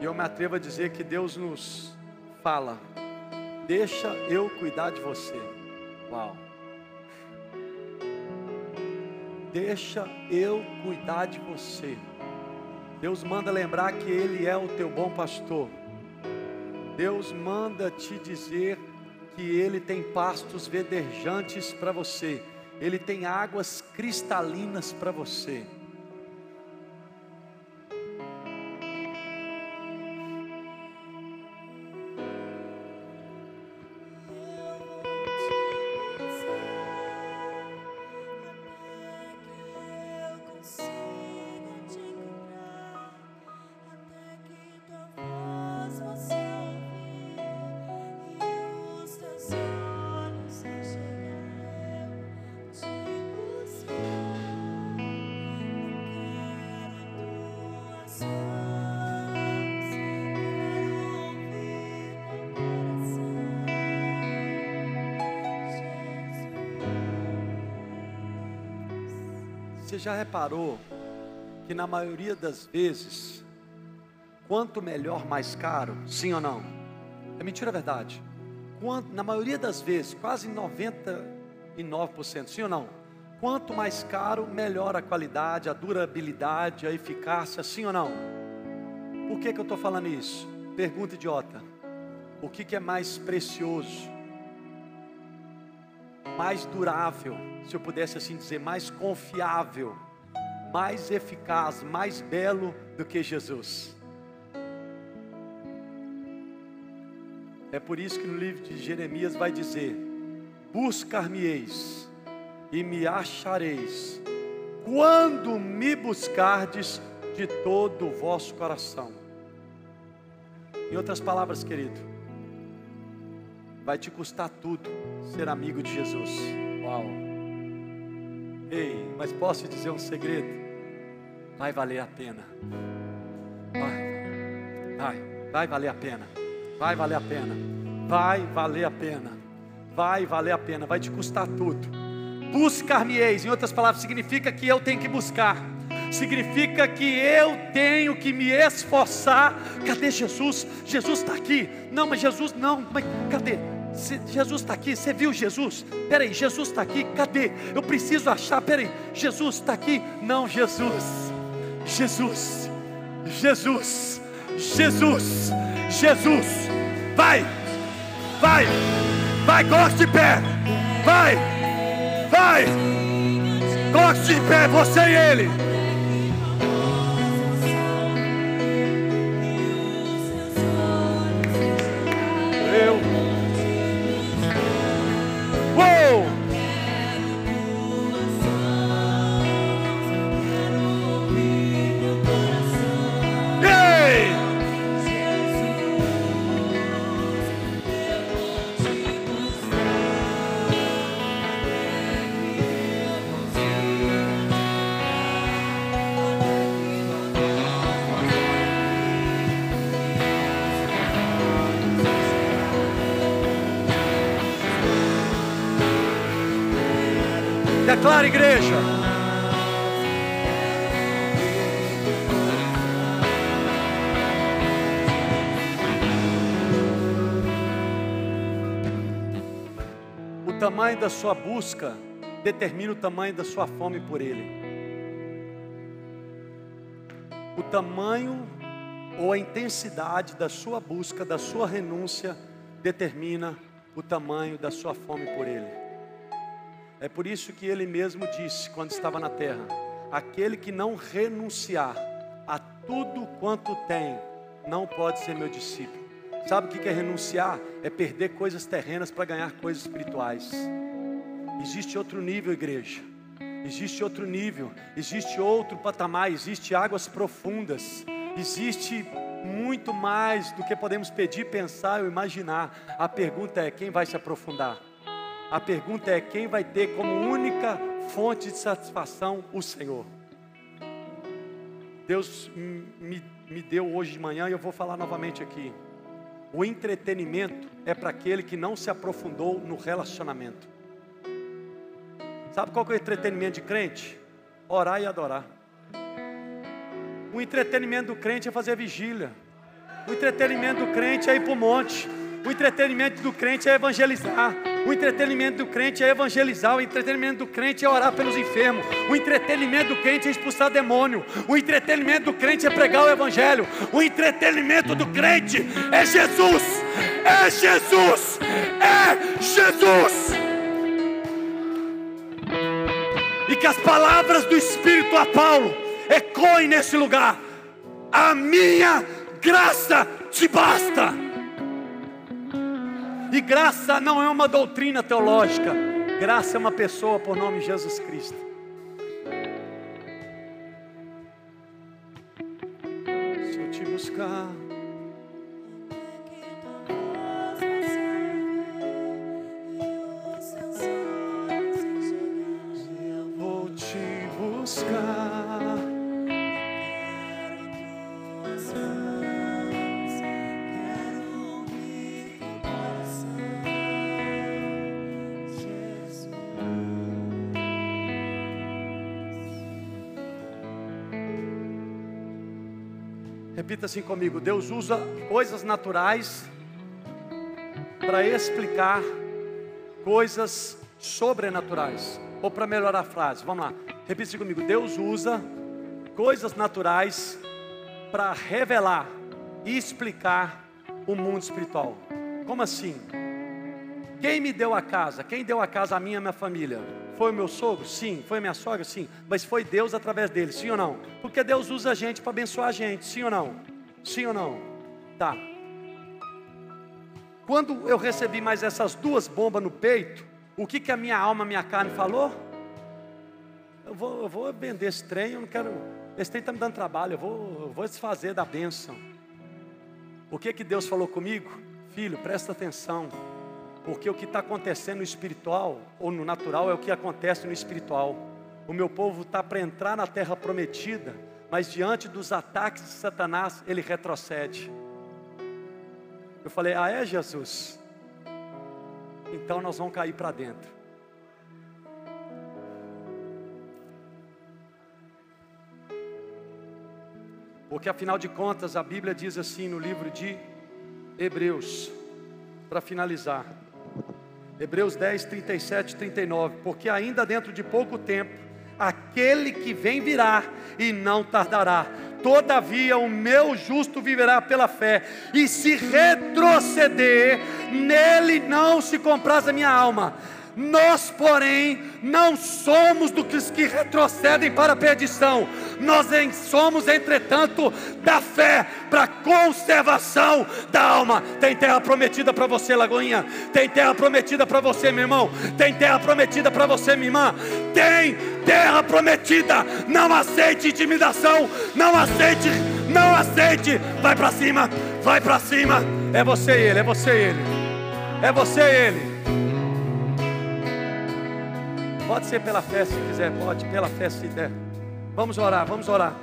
E eu me atrevo a dizer que Deus nos fala: deixa eu cuidar de você. Uau. Deixa eu cuidar de você. Deus manda lembrar que Ele é o teu bom pastor. Deus manda te dizer que Ele tem pastos verdejantes para você. Ele tem águas cristalinas para você. Já reparou que na maioria das vezes, quanto melhor, mais caro? Sim ou não? É mentira, é verdade. Quanto, na maioria das vezes, quase 99%, sim ou não? Quanto mais caro, melhor a qualidade, a durabilidade, a eficácia, sim ou não? Por que, que eu estou falando isso? Pergunta idiota. O que, que é mais precioso? Mais durável? se eu pudesse assim dizer, mais confiável, mais eficaz, mais belo do que Jesus. É por isso que no livro de Jeremias vai dizer: Buscar-me-eis e me achareis, quando me buscardes de todo o vosso coração. Em outras palavras, querido, vai te custar tudo ser amigo de Jesus. Uau! Ei, mas posso dizer um segredo? Vai valer a pena. Vai, vai, vai valer a pena. Vai valer a pena. Vai valer a pena. Vai valer a pena. Vai te custar tudo. Buscar-me-eis, em outras palavras, significa que eu tenho que buscar. Significa que eu tenho que me esforçar. Cadê Jesus? Jesus está aqui. Não, mas Jesus não. Mas cadê? Jesus está aqui, você viu Jesus? Peraí, Jesus está aqui, cadê? Eu preciso achar, peraí, Jesus está aqui? Não, Jesus, Jesus, Jesus, Jesus, Jesus, vai, vai, vai, coloque de pé, vai, vai, coloque de pé, você e ele. Tamanho da sua busca determina o tamanho da sua fome por Ele. O tamanho ou a intensidade da sua busca, da sua renúncia, determina o tamanho da sua fome por Ele. É por isso que ele mesmo disse, quando estava na terra: Aquele que não renunciar a tudo quanto tem, não pode ser meu discípulo. Sabe o que é renunciar? É perder coisas terrenas para ganhar coisas espirituais. Existe outro nível, igreja. Existe outro nível, existe outro patamar, existe águas profundas, existe muito mais do que podemos pedir, pensar ou imaginar. A pergunta é: quem vai se aprofundar? A pergunta é: quem vai ter como única fonte de satisfação o Senhor? Deus me, me deu hoje de manhã e eu vou falar novamente aqui. O entretenimento é para aquele que não se aprofundou no relacionamento. Sabe qual é o entretenimento de crente? Orar e adorar. O entretenimento do crente é fazer vigília. O entretenimento do crente é ir para o monte. O entretenimento do crente é evangelizar. O entretenimento do crente é evangelizar. O entretenimento do crente é orar pelos enfermos. O entretenimento do crente é expulsar demônio. O entretenimento do crente é pregar o evangelho. O entretenimento do crente é Jesus. É Jesus. É Jesus. E que as palavras do Espírito a Paulo ecoem nesse lugar. A minha graça te basta. E graça não é uma doutrina teológica, graça é uma pessoa por nome Jesus Cristo. Se eu te buscar. Repita assim comigo: Deus usa coisas naturais para explicar coisas sobrenaturais. Ou para melhorar a frase, vamos lá. Repita assim comigo: Deus usa coisas naturais para revelar e explicar o mundo espiritual. Como assim? Quem me deu a casa? Quem deu a casa a minha e a minha família? Foi meu sogro? Sim. Foi minha sogra? Sim. Mas foi Deus através dele, sim ou não? Porque Deus usa a gente para abençoar a gente, sim ou não? Sim ou não? Tá. Quando eu recebi mais essas duas bombas no peito, o que, que a minha alma, a minha carne falou? Eu vou, eu vou vender esse trem, eu não quero. Esse trem está me dando trabalho, eu vou, eu vou desfazer da bênção. O que que Deus falou comigo? Filho, presta atenção. Porque o que está acontecendo no espiritual ou no natural é o que acontece no espiritual. O meu povo está para entrar na terra prometida, mas diante dos ataques de Satanás, ele retrocede. Eu falei: Ah, é Jesus? Então nós vamos cair para dentro. Porque afinal de contas, a Bíblia diz assim no livro de Hebreus, para finalizar. Hebreus 10, 37 e 39. Porque ainda dentro de pouco tempo, aquele que vem virá e não tardará. Todavia, o meu justo viverá pela fé, e se retroceder, nele não se compraz a minha alma. Nós, porém, não somos dos que retrocedem para a perdição, nós somos, entretanto, da fé para a conservação da alma. Tem terra prometida para você, Lagoinha. Tem terra prometida para você, meu irmão. Tem terra prometida para você, minha irmã. Tem terra prometida. Não aceite intimidação. Não aceite, não aceite. Vai para cima, vai para cima. É você e ele, é você ele. É você e ele. Pode ser pela fé se quiser, pode, pela fé se der. Vamos orar, vamos orar.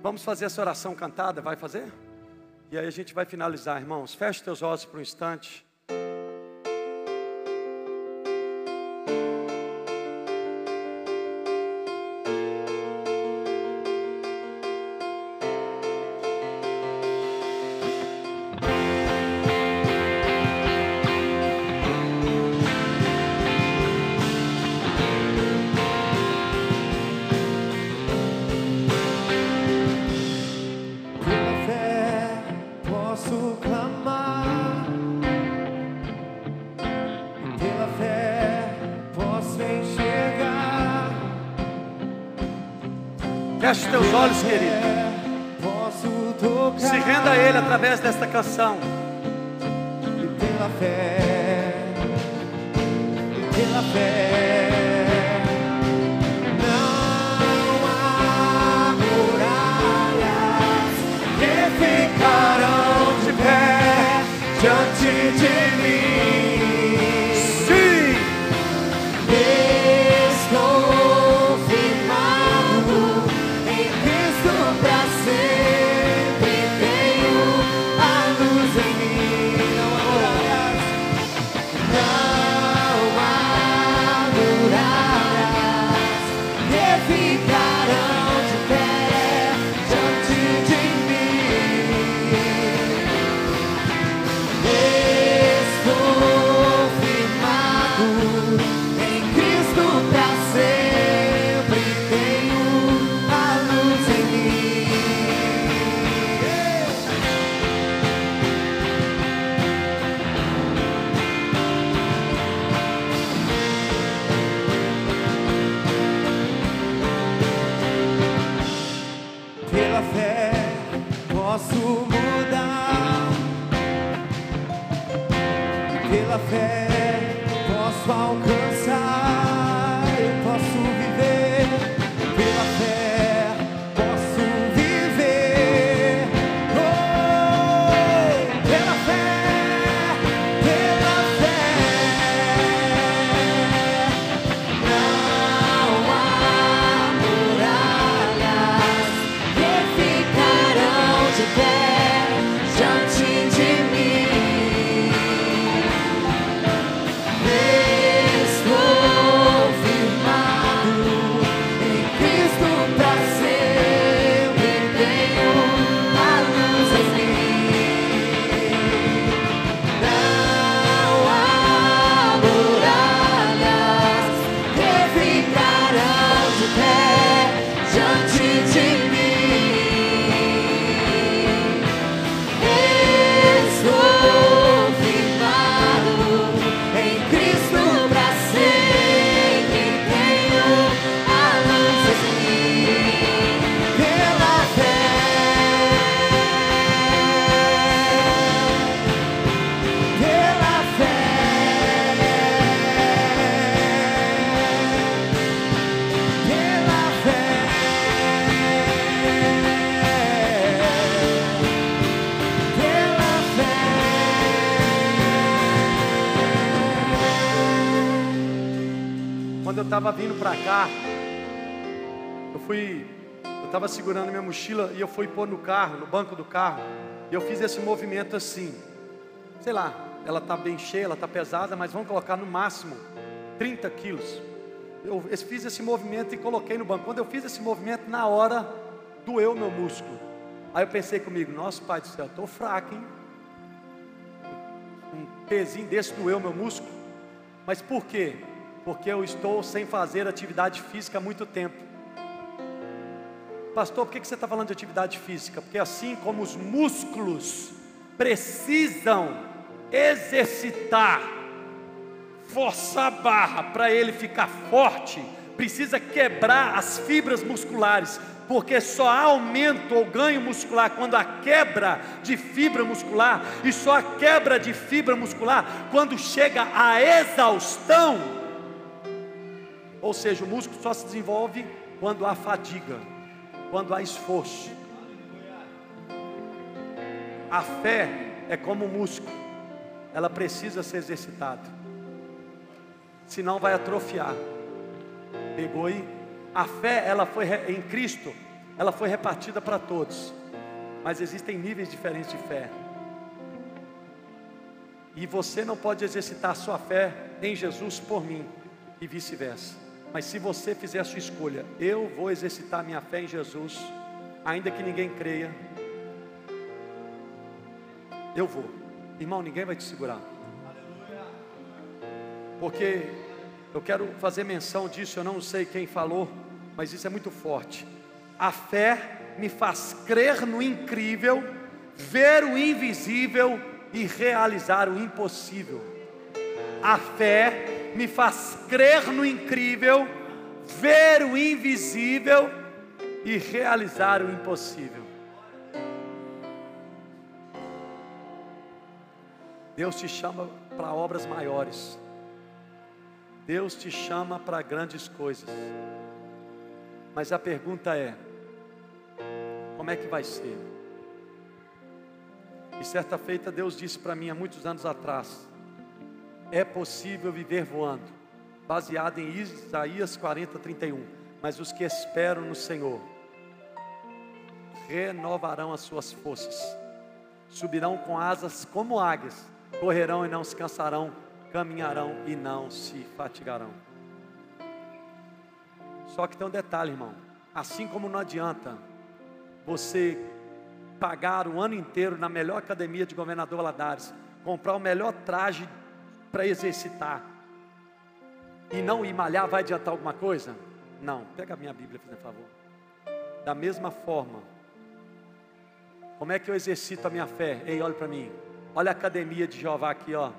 Vamos fazer essa oração cantada, vai fazer? E aí a gente vai finalizar, irmãos. Feche teus olhos por um instante. Através estava segurando minha mochila e eu fui pôr no carro, no banco do carro, e eu fiz esse movimento assim. Sei lá, ela está bem cheia, ela está pesada, mas vamos colocar no máximo 30 quilos. Eu fiz esse movimento e coloquei no banco. Quando eu fiz esse movimento, na hora doeu meu músculo. Aí eu pensei comigo, nossa pai do céu, estou fraco, hein? Um pezinho desse doeu meu músculo. Mas por quê? Porque eu estou sem fazer atividade física há muito tempo. Pastor, por que você está falando de atividade física? Porque assim como os músculos precisam exercitar, forçar a barra para ele ficar forte, precisa quebrar as fibras musculares, porque só há aumento ou ganho muscular quando há quebra de fibra muscular, e só há quebra de fibra muscular quando chega a exaustão. Ou seja, o músculo só se desenvolve quando há fadiga, quando há esforço. A fé é como o músculo, ela precisa ser exercitada, senão vai atrofiar. Pegou aí? A fé, ela foi em Cristo, ela foi repartida para todos, mas existem níveis diferentes de fé. E você não pode exercitar sua fé em Jesus por mim e vice-versa. Mas se você fizer a sua escolha, eu vou exercitar minha fé em Jesus, ainda que ninguém creia, eu vou. Irmão, ninguém vai te segurar. Porque eu quero fazer menção disso, eu não sei quem falou, mas isso é muito forte. A fé me faz crer no incrível, ver o invisível e realizar o impossível. A fé me faz crer no incrível, ver o invisível e realizar o impossível. Deus te chama para obras maiores. Deus te chama para grandes coisas. Mas a pergunta é: como é que vai ser? E certa feita Deus disse para mim há muitos anos atrás: é possível viver voando, baseado em Isaías 40, 31. Mas os que esperam no Senhor renovarão as suas forças, subirão com asas como águias, correrão e não se cansarão, caminharão e não se fatigarão. Só que tem um detalhe, irmão. Assim como não adianta você pagar o ano inteiro na melhor academia de governador Valadares, comprar o melhor traje para exercitar e não ir malhar, vai adiantar alguma coisa? Não. Pega a minha Bíblia, por favor. Da mesma forma, como é que eu exercito a minha fé? Ei, olha para mim. Olha a academia de Jeová aqui, ó.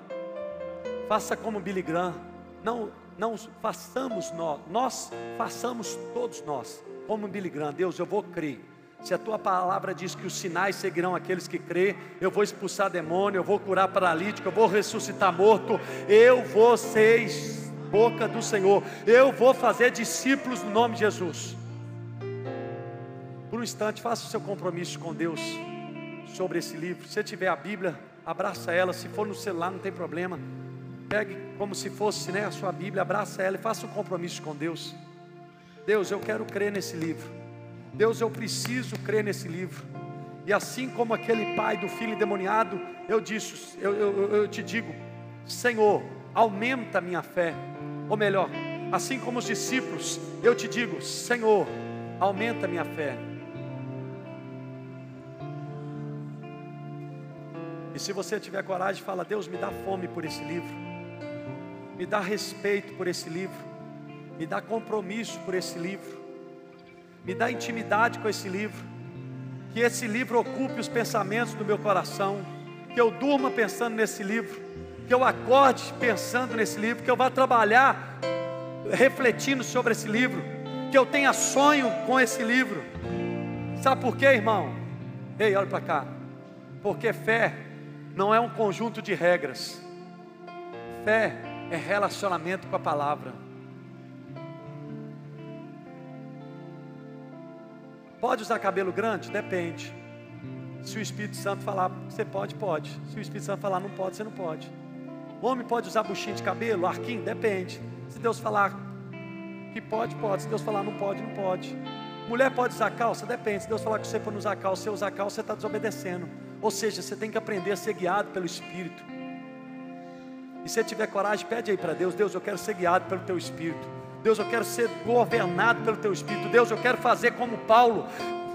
Faça como Billy Graham. Não, não façamos nós, nós façamos todos nós, como Billy Graham. Deus, eu vou crer. Se a tua palavra diz que os sinais seguirão aqueles que crê, eu vou expulsar demônio, eu vou curar paralítico, eu vou ressuscitar morto, eu vou ser boca do Senhor, eu vou fazer discípulos no nome de Jesus. Por um instante, faça o seu compromisso com Deus sobre esse livro. Se tiver a Bíblia, abraça ela. Se for no celular, não tem problema. Pegue como se fosse né, a sua Bíblia, abraça ela e faça um compromisso com Deus. Deus, eu quero crer nesse livro. Deus, eu preciso crer nesse livro. E assim como aquele pai do filho endemoniado, eu disse, eu, eu, eu te digo, Senhor, aumenta a minha fé. Ou melhor, assim como os discípulos, eu te digo, Senhor, aumenta a minha fé. E se você tiver coragem, fala: Deus, me dá fome por esse livro, me dá respeito por esse livro, me dá compromisso por esse livro, me dá intimidade com esse livro, que esse livro ocupe os pensamentos do meu coração, que eu durma pensando nesse livro, que eu acorde pensando nesse livro, que eu vá trabalhar refletindo sobre esse livro, que eu tenha sonho com esse livro. Sabe por quê, irmão? Ei, olha para cá. Porque fé não é um conjunto de regras. Fé é relacionamento com a palavra. Pode usar cabelo grande? Depende. Se o Espírito Santo falar, você pode, pode. Se o Espírito Santo falar, não pode, você não pode. O homem pode usar buchinho de cabelo, arquinho? Depende. Se Deus falar que pode, pode. Se Deus falar não pode, não pode. Mulher pode usar calça? Depende. Se Deus falar que você pode usar calça, você usar calça, você está desobedecendo. Ou seja, você tem que aprender a ser guiado pelo Espírito. E se você tiver coragem, pede aí para Deus: Deus, eu quero ser guiado pelo Teu Espírito. Deus, eu quero ser governado pelo Teu Espírito. Deus, eu quero fazer como Paulo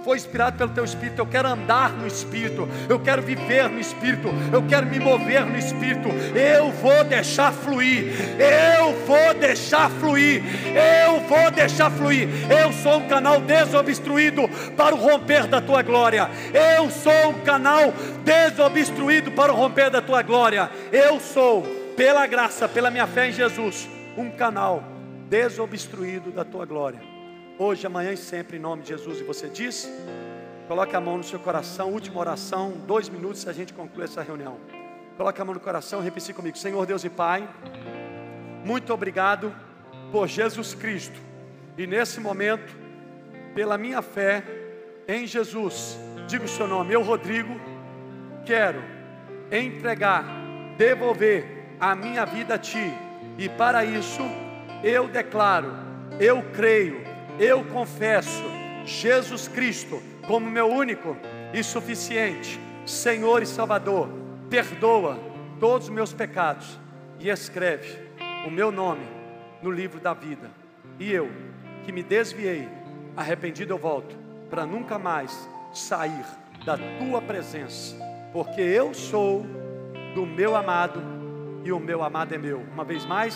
foi inspirado pelo Teu Espírito. Eu quero andar no Espírito. Eu quero viver no Espírito. Eu quero me mover no Espírito. Eu vou deixar fluir. Eu vou deixar fluir. Eu vou deixar fluir. Eu sou um canal desobstruído para o romper da Tua glória. Eu sou um canal desobstruído para o romper da Tua glória. Eu sou, pela graça, pela minha fé em Jesus, um canal desobstruído da Tua glória hoje, amanhã e sempre, em nome de Jesus. E você diz? Coloque a mão no seu coração, última oração, dois minutos e a gente conclui essa reunião. Coloque a mão no coração e repita comigo: Senhor Deus e Pai, muito obrigado por Jesus Cristo. E nesse momento, pela minha fé em Jesus, digo o seu nome, eu, Rodrigo, quero entregar, devolver a minha vida a Ti. E para isso, eu declaro, eu creio eu confesso Jesus Cristo como meu único e suficiente Senhor e Salvador. Perdoa todos os meus pecados e escreve o meu nome no livro da vida. E eu, que me desviei, arrependido eu volto, para nunca mais sair da tua presença, porque eu sou do meu amado e o meu amado é meu. Uma vez mais,